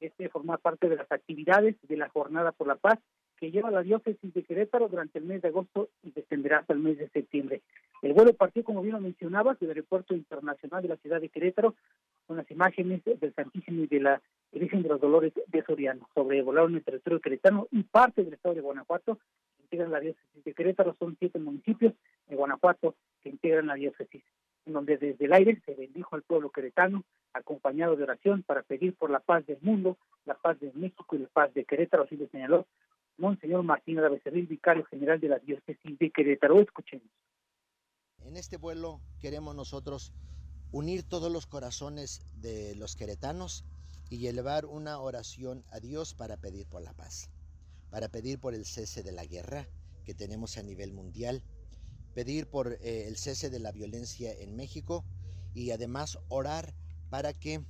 Este forma parte de las actividades de la Jornada por la Paz que lleva la diócesis de Querétaro durante el mes de agosto y se extenderá hasta el mes de septiembre. El vuelo partió, como bien lo mencionabas, del Aeropuerto Internacional de la ciudad de Querétaro, con las imágenes del Santísimo y de la Virgen de los Dolores de Soriano. Sobrevolaron el territorio queretano y parte del estado de Guanajuato, que integran la diócesis de Querétaro. Son siete municipios de Guanajuato que integran la diócesis, en donde desde el aire se bendijo al pueblo queretano, acompañado de oración para pedir por la paz del mundo, la paz de México y la paz de Querétaro, así lo señaló Monseñor Martín de Becerril, vicario general de la diócesis de Querétaro. Escuchemos. En este vuelo queremos nosotros unir todos los corazones de los queretanos y elevar una oración a Dios para pedir por la paz, para pedir por el cese de la guerra que tenemos a nivel mundial, pedir por eh, el cese de la violencia en México y además orar para que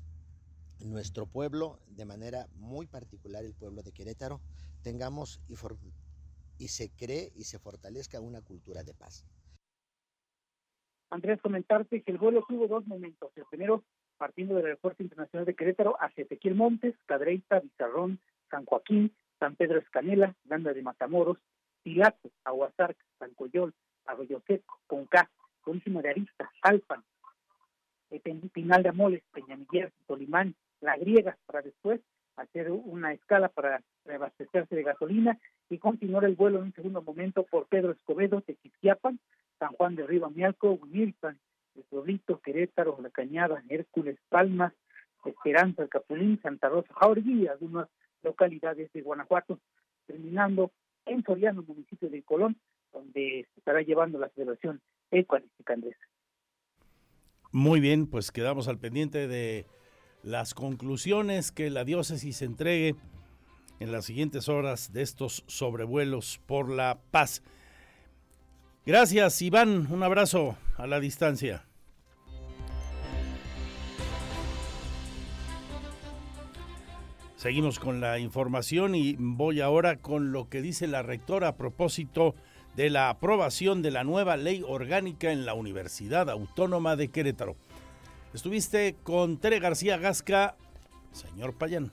nuestro pueblo, de manera muy particular el pueblo de Querétaro, tengamos y for- y se cree y se fortalezca una cultura de paz. Andrés, comentarte que el vuelo tuvo dos momentos. El primero, partiendo del Aeropuerto Internacional de Querétaro hacia Ezequiel Montes, Cadreita, Vizarrón, San Joaquín, San Pedro Escanela, Ganda de Matamoros, Pilato, Aguasarca, San Coyol, Arroyo Seco, Conca, Conísima de Arista, Alpan, Pinal de Amoles, Peñamiller, Tolimán, La Griega, para después hacer una escala para reabastecerse de gasolina y continuar el vuelo en un segundo momento por Pedro Escobedo, Tequisquiapan, San Juan de Río Mialco, Huimilpan, El Querétaro, La Cañada, Hércules, Palmas, Esperanza, El Capulín, Santa Rosa, Jauregui y algunas localidades de Guanajuato, terminando en Soriano, municipio de Colón, donde se estará llevando la celebración eucarística, Andrés. Muy bien, pues quedamos al pendiente de las conclusiones que la diócesis entregue en las siguientes horas de estos sobrevuelos por la paz. Gracias, Iván. Un abrazo a la distancia. Seguimos con la información y voy ahora con lo que dice la rectora a propósito de la aprobación de la nueva ley orgánica en la Universidad Autónoma de Querétaro. Estuviste con Tere García Gasca, señor Payán.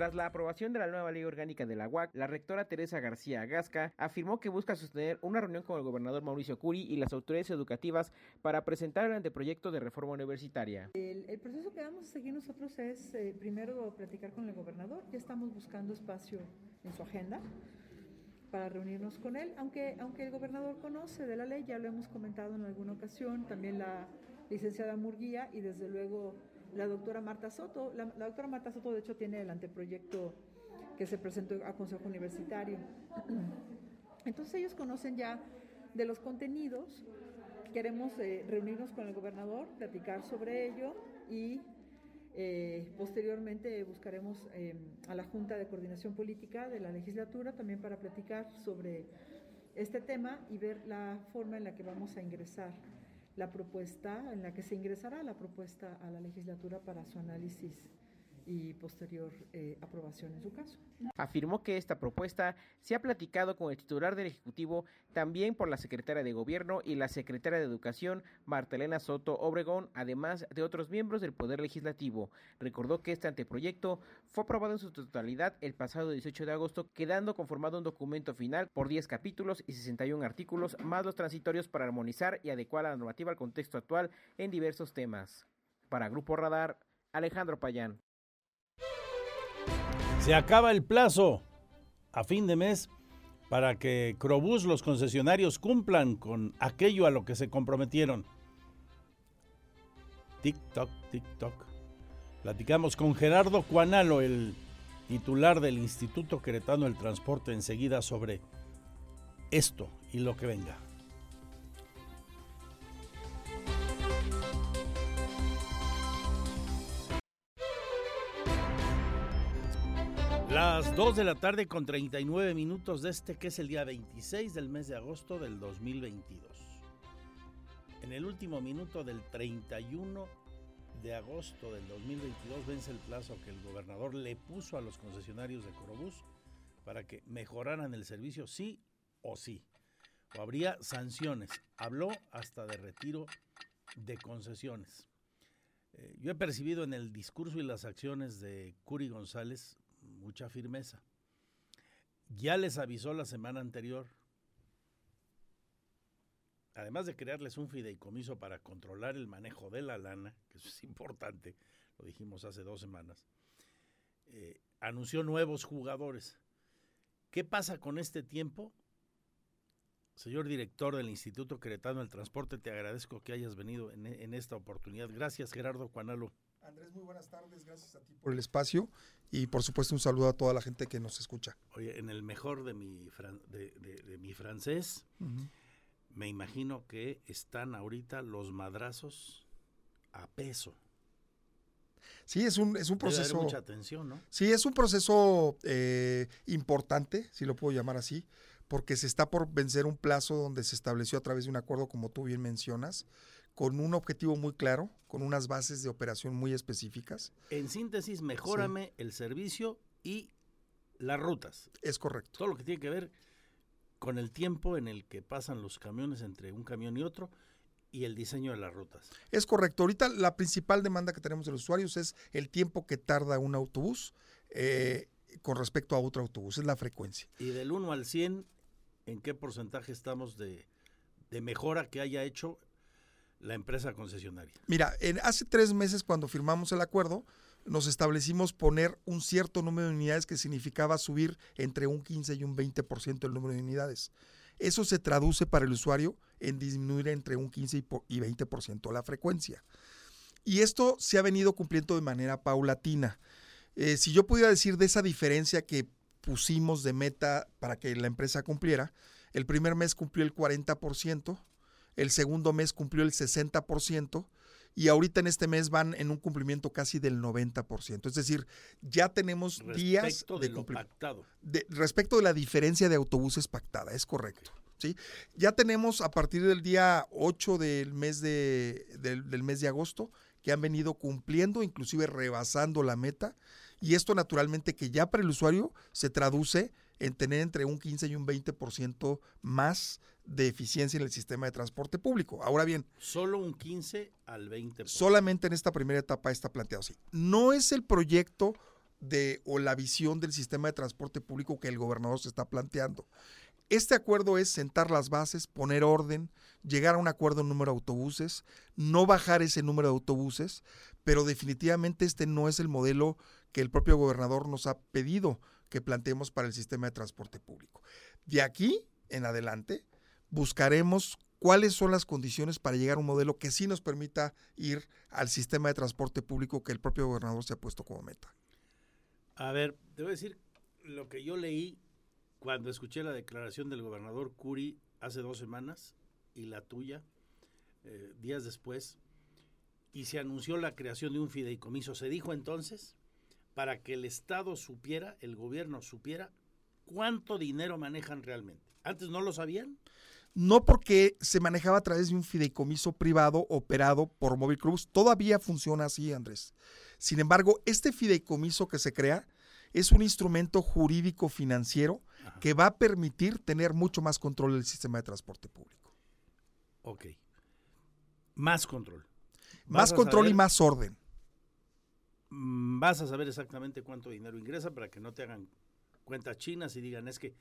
Tras la aprobación de la nueva ley orgánica de la UAC, la rectora Teresa García Gasca afirmó que busca sostener una reunión con el gobernador Mauricio Curi y las autoridades educativas para presentar el anteproyecto de reforma universitaria. El, el proceso que vamos a seguir nosotros es eh, primero platicar con el gobernador. Ya estamos buscando espacio en su agenda para reunirnos con él, aunque, aunque el gobernador conoce de la ley, ya lo hemos comentado en alguna ocasión, también la licenciada Murguía y desde luego la doctora Marta Soto. La, doctora Marta Soto, de hecho, tiene el anteproyecto que se presentó a Consejo Universitario. <clears throat> Entonces ellos conocen ya de los contenidos. Queremos eh, reunirnos con el gobernador, platicar sobre ello y eh, posteriormente buscaremos eh, a la Junta de Coordinación Política de la legislatura también para platicar sobre este tema y ver la forma en la que vamos a ingresar la propuesta, en la que se ingresará la propuesta a la legislatura para su análisis y posterior eh, aprobación en su caso. Afirmó que esta propuesta se ha platicado con el titular del Ejecutivo, también por la secretaria de Gobierno y la secretaria de Educación, Martelena Soto Obregón, además de otros miembros del Poder Legislativo. Recordó que este anteproyecto fue aprobado en su totalidad el pasado 18 de agosto, quedando conformado un documento final por 10 capítulos y 61 artículos, más los transitorios para armonizar y adecuar la normativa al contexto actual en diversos temas. Para Grupo Radar, Alejandro Payán. Se acaba el plazo a fin de mes para que Crobús, los concesionarios, cumplan con aquello a lo que se comprometieron. Tic-toc, tic-toc. Platicamos con Gerardo Cuanalo, el titular del Instituto Queretano del Transporte, enseguida sobre esto y lo que venga. Las 2 de la tarde con 39 minutos de este que es el día 26 del mes de agosto del 2022. En el último minuto del 31 de agosto del 2022 vence el plazo que el gobernador le puso a los concesionarios de Corobús para que mejoraran el servicio sí o sí. O habría sanciones. Habló hasta de retiro de concesiones. Eh, yo he percibido en el discurso y las acciones de Curi González mucha firmeza. Ya les avisó la semana anterior, además de crearles un fideicomiso para controlar el manejo de la lana, que eso es importante, lo dijimos hace dos semanas, eh, anunció nuevos jugadores. ¿Qué pasa con este tiempo? Señor director del Instituto Queretano del Transporte, te agradezco que hayas venido en, en esta oportunidad. Gracias, Gerardo Cuanalo. Andrés, muy buenas tardes, gracias a ti por el espacio y por supuesto un saludo a toda la gente que nos escucha. Oye, en el mejor de mi, fran de, de, de, mi francés, uh -huh. me imagino que están ahorita los madrazos a peso. Sí, es un, es un proceso. mucha atención, ¿no? Sí, es un proceso eh, importante, si lo puedo llamar así, porque se está por vencer un plazo donde se estableció a través de un acuerdo, como tú bien mencionas, con un objetivo muy claro, con unas bases de operación muy específicas. En síntesis, mejórame sí. el servicio y las rutas. Es correcto. Todo lo que tiene que ver con el tiempo en el que pasan los camiones entre un camión y otro y el diseño de las rutas. Es correcto. Ahorita la principal demanda que tenemos de los usuarios es el tiempo que tarda un autobús eh, con respecto a otro autobús, es la frecuencia. Y del 1 al 100, ¿en qué porcentaje estamos de, de mejora que haya hecho la empresa concesionaria? Mira, hace tres meses cuando firmamos el acuerdo, nos establecimos poner un cierto número de unidades que significaba subir entre un 15 y un 20% el número de unidades. Eso se traduce para el usuario en disminuir entre un 15 y po- y 20% la frecuencia. Y esto se ha venido cumpliendo de manera paulatina. Eh, si yo pudiera decir de esa diferencia que pusimos de meta para que la empresa cumpliera, el primer mes cumplió el 40%, el segundo mes cumplió el 60%, y ahorita en este mes van en un cumplimiento casi del 90%. Es decir, ya tenemos días Respecto de de lo cumplimiento pactado. de- respecto de la diferencia de autobuses pactada, es correcto. ¿sí? Ya tenemos a partir del día 8 del mes de, del, del mes de agosto que han venido cumpliendo, inclusive rebasando la meta, y esto naturalmente que ya para el usuario se traduce en tener entre un 15 y un 20% más de eficiencia en el sistema de transporte público. Ahora bien, Solo un 15 al 20%. solamente en esta primera etapa está planteado así. No es el proyecto de o la visión del sistema de transporte público que el gobernador se está planteando. Este acuerdo es sentar las bases, poner orden, llegar a un acuerdo en número de autobuses, no bajar ese número de autobuses, pero definitivamente este no es el modelo que el propio gobernador nos ha pedido que planteemos para el sistema de transporte público. De aquí en adelante buscaremos cuáles son las condiciones para llegar a un modelo que sí nos permita ir al sistema de transporte público que el propio gobernador se ha puesto como meta. A ver, te voy a decir lo que yo leí cuando escuché la declaración del gobernador Curi hace dos semanas y la tuya eh, días después, y se anunció la creación de un fideicomiso. Se dijo entonces para que el Estado supiera, el gobierno supiera cuánto dinero manejan realmente. Antes no lo sabían. No porque se manejaba a través de un fideicomiso privado operado por Móvil Cruz. Todavía funciona así, Andrés. Sin embargo, este fideicomiso que se crea es un instrumento jurídico financiero que va a permitir tener mucho más control del sistema de transporte público. Ok. Más control. Más control y más orden. mm, vas a saber exactamente cuánto dinero ingresa para que no te hagan cuentas chinas y digan es que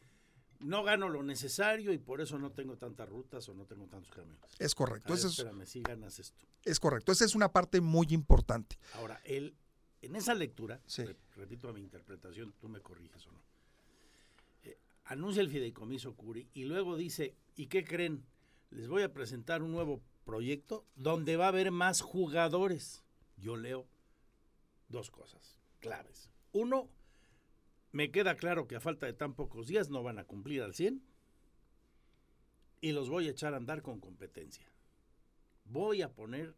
no gano lo necesario y por eso no tengo tantas rutas o no tengo tantos camiones. Es correcto. Ver, es- espérame, si ganas esto. Es correcto. Esa es una parte muy importante. Ahora, él, en esa lectura, Sí. re- repito a mi interpretación, tú me corriges o no, eh, anuncia el fideicomiso Curi y luego dice, ¿y qué creen? Les voy a presentar un nuevo proyecto donde va a haber más jugadores. Yo leo dos cosas claves. Uno, me queda claro que a falta de tan pocos días no van a cumplir al 100 y los voy a echar a andar con competencia. Voy a poner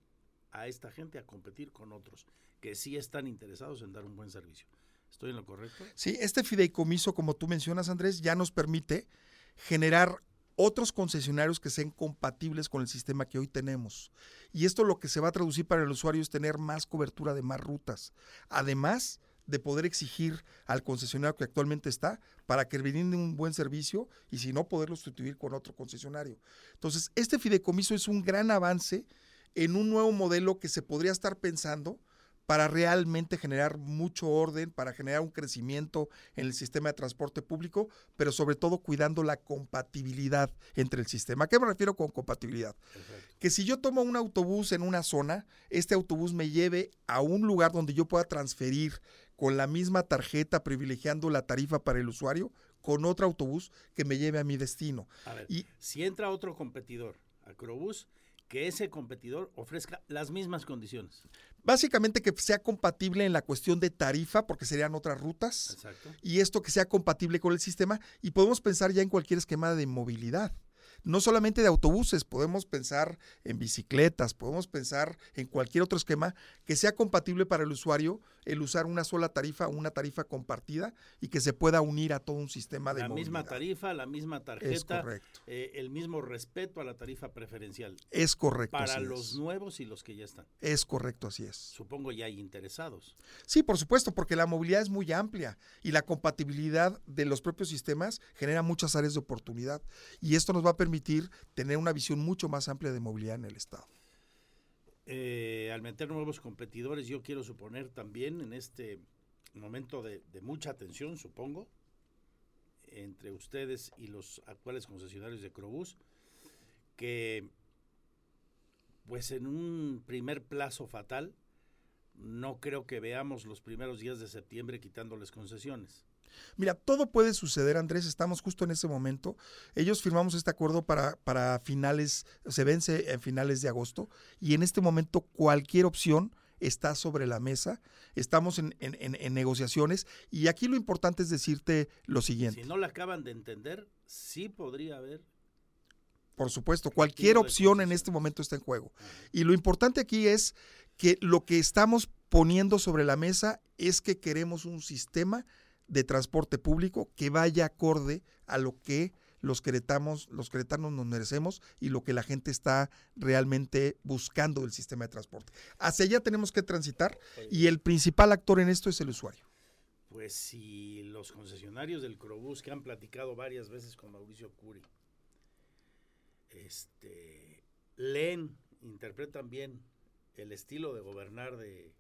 a esta gente a competir con otros que sí están interesados en dar un buen servicio. ¿Estoy en lo correcto? Sí, este fideicomiso, como tú mencionas, Andrés, ya nos permite generar otros concesionarios que sean compatibles con el sistema que hoy tenemos. Y esto lo que se va a traducir para el usuario es tener más cobertura de más rutas. Además de poder exigir al concesionario que actualmente está para que brinde un buen servicio y si no poderlo sustituir con otro concesionario. Entonces, este fideicomiso es un gran avance en un nuevo modelo que se podría estar pensando para realmente generar mucho orden, para generar un crecimiento en el sistema de transporte público, pero sobre todo cuidando la compatibilidad entre el sistema. ¿A qué me refiero con compatibilidad? Que si yo tomo un autobús en una zona, este autobús me lleve a un lugar donde yo pueda transferir con la misma tarjeta, privilegiando la tarifa para el usuario, con otro autobús que me lleve a mi destino. A ver, Y si entra otro competidor, Acrobús, que ese competidor ofrezca las mismas condiciones. básicamente que sea compatible en la cuestión de tarifa, porque serían otras rutas. Exacto. y esto que sea compatible con el sistema y podemos pensar ya en cualquier esquema de movilidad. No solamente de autobuses, podemos pensar en bicicletas, podemos pensar en cualquier otro esquema que sea compatible para el usuario el usar una sola tarifa una tarifa compartida y que se pueda unir a todo un sistema de La misma tarifa, la misma tarjeta, correcto. eh, el mismo respeto a la tarifa preferencial. Es correcto, Para los es. nuevos y los que ya están. Es correcto, así es. Supongo ya hay interesados. Sí, por supuesto, porque la movilidad es muy amplia y la compatibilidad de los propios sistemas genera muchas áreas de oportunidad y esto nos va a permitir tener una visión mucho más amplia de movilidad en el Estado. Eh, al meter nuevos competidores, yo quiero suponer también en este momento de, de mucha tensión, supongo, entre ustedes y los actuales concesionarios de Crobús, que pues en un primer plazo fatal, no creo que veamos los primeros días de septiembre quitándoles concesiones. Mira, todo puede suceder, Andrés, estamos justo en ese momento. Ellos firmamos este acuerdo para, para finales, se vence en finales de agosto y en este momento cualquier opción está sobre la mesa, estamos en, en- en- en negociaciones y aquí lo importante es decirte lo siguiente. Si no la acaban de entender, sí podría haber Por supuesto, cualquier opción en este momento está en juego. Y lo importante aquí es que lo que estamos poniendo sobre la mesa es que queremos un sistema de transporte público que vaya acorde a lo que los queretanos, los queretanos nos merecemos y lo que la gente está realmente buscando del sistema de transporte. Hacia allá tenemos que transitar y el principal actor en esto es el usuario. Pues si los concesionarios del Crobús que han platicado varias veces con Mauricio Curi, este, leen, interpretan bien el estilo de gobernar de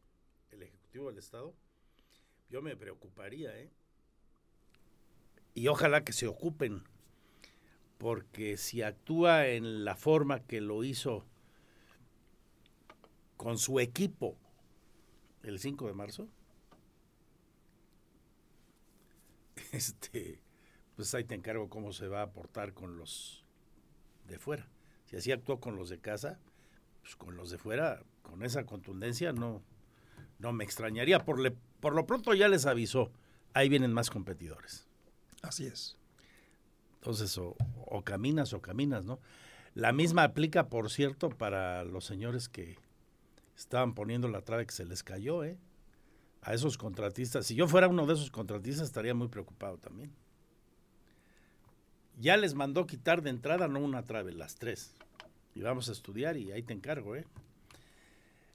el Ejecutivo del Estado, yo me preocuparía, ¿eh? Y ojalá que se ocupen, porque si actúa en la forma que lo hizo con su equipo el 5 de marzo, <laughs> este, pues ahí te encargo cómo se va a portar con los de fuera. Si así actuó con los de casa, pues con los de fuera, con esa contundencia, no, no me extrañaría. Por, le- por lo pronto ya les avisó, ahí vienen más competidores. Así es. Entonces, o, caminas o caminas, ¿no? La misma aplica, por cierto, para los señores que estaban poniendo la trave que se les cayó, ¿eh? A esos contratistas. Si yo fuera uno de esos contratistas, estaría muy preocupado también. Ya les mandó quitar de entrada, no una trave, las tres. Y vamos a estudiar y ahí te encargo, ¿eh?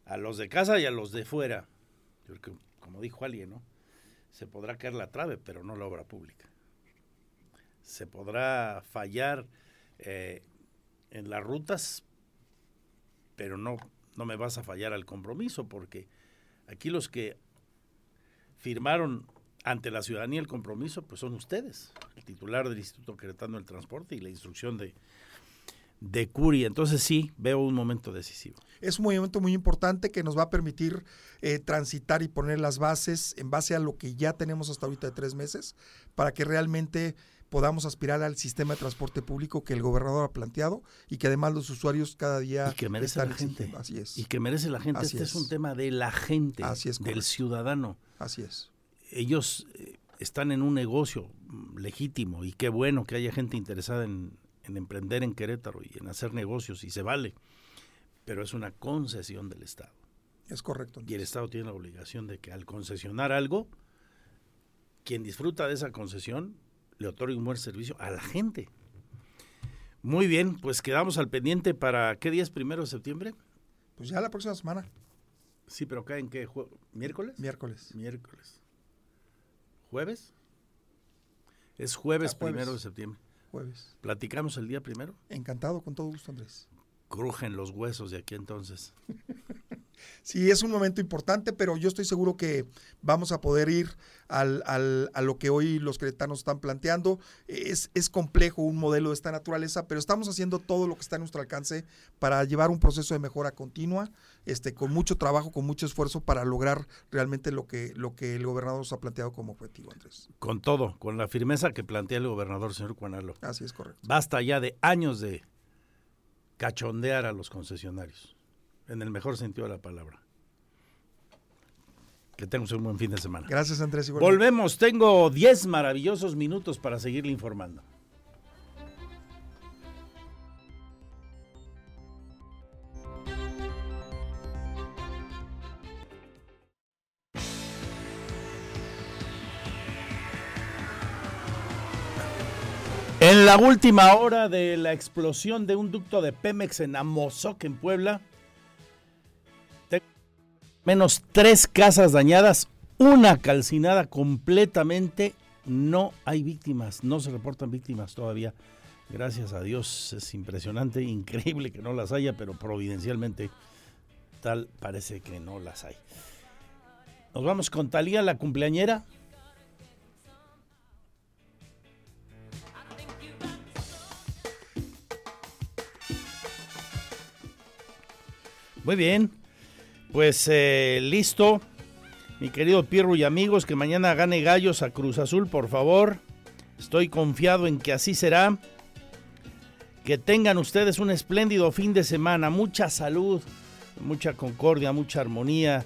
A los de casa y a los de fuera. Yo creo que, como dijo alguien, ¿no? Se podrá caer la trave, pero no la obra pública se podrá fallar eh, en las rutas, pero no, no me vas a fallar al compromiso, porque aquí los que firmaron ante la ciudadanía el compromiso, pues son ustedes, el titular del Instituto Queretano del Transporte y la instrucción de, de Curi. Entonces sí, veo un momento decisivo. Es un movimiento muy importante que nos va a permitir eh, transitar y poner las bases en base a lo que ya tenemos hasta ahorita de tres meses, para que realmente podamos aspirar al sistema de transporte público que el gobernador ha planteado y que además los usuarios cada día Y que merece están la gente. exigiendo. Así es. Y que merece la gente. Así este es. un tema de la gente, Así es, del correcto. ciudadano. Así es. ellos eh, están en un negocio mm, legítimo y qué bueno que haya gente interesada en, en emprender en Querétaro y en hacer negocios y se vale, pero es una concesión del Estado. Es correcto. Y el Estado tiene la obligación de que al concesionar algo, quien disfruta de esa concesión le otorgue un buen servicio a la gente. Muy bien, pues quedamos al pendiente para qué día es primero de septiembre. Pues ya la próxima semana. Sí, pero acá en qué miércoles. Miércoles. Miércoles. ¿Jueves? Es jueves, Ah, jueves. primero de septiembre. Jueves. ¿Platicamos el día primero? Encantado, con todo gusto, Andrés. Crujen los huesos de aquí entonces. <laughs> Sí, es un momento importante, pero yo estoy seguro que vamos a poder ir al, al- a lo que hoy los cretanos están planteando. Es, es complejo un modelo de esta naturaleza, pero estamos haciendo todo lo que está a nuestro alcance para llevar un proceso de mejora continua, este, con mucho trabajo, con mucho esfuerzo para lograr realmente lo que, lo que el gobernador nos ha planteado como objetivo, Andrés. Con todo, con la firmeza que plantea el gobernador, señor Cuanalo. Así es correcto. Basta ya de años de cachondear a los concesionarios, en el mejor sentido de la palabra. Que tengas un buen fin de semana. Gracias, Andrés. Igualmente. Volvemos, tengo 10 maravillosos minutos para seguirle informando. En la última hora de la explosión de un ducto de Pemex en Amozoc, en Puebla, menos tres casas dañadas, una calcinada completamente. No hay víctimas, no se reportan víctimas todavía. Gracias a Dios, es impresionante, <laughs> increíble que no las haya, pero providencialmente tal parece que no las hay. Nos vamos con Talía, la cumpleañera. Muy bien, pues eh, listo. Mi querido Pierro y amigos, que mañana gane Gallos a Cruz Azul, por favor. Estoy confiado en que así será. Que tengan ustedes un espléndido fin de semana, mucha salud, mucha concordia, mucha armonía.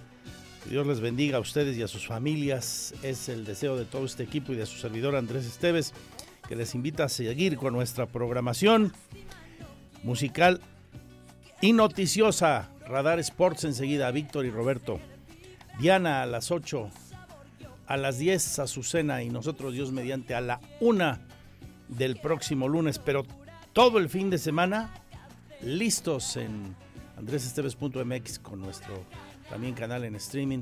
Dios les bendiga a ustedes y a sus familias. Es el deseo de todo este equipo y de su servidor Andrés Esteves, que les invita a seguir con nuestra programación musical y noticiosa. Radar Sports enseguida, Víctor y Roberto. Diana a las 8, a las 10 Azucena y nosotros Dios mediante a la 1 del próximo lunes, pero todo el fin de semana listos en andresesteves.mx con nuestro también canal en streaming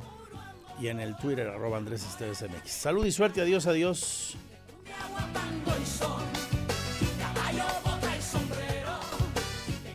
y en el Twitter arroba Andrés Esteves MX. Salud y suerte, adiós, adiós.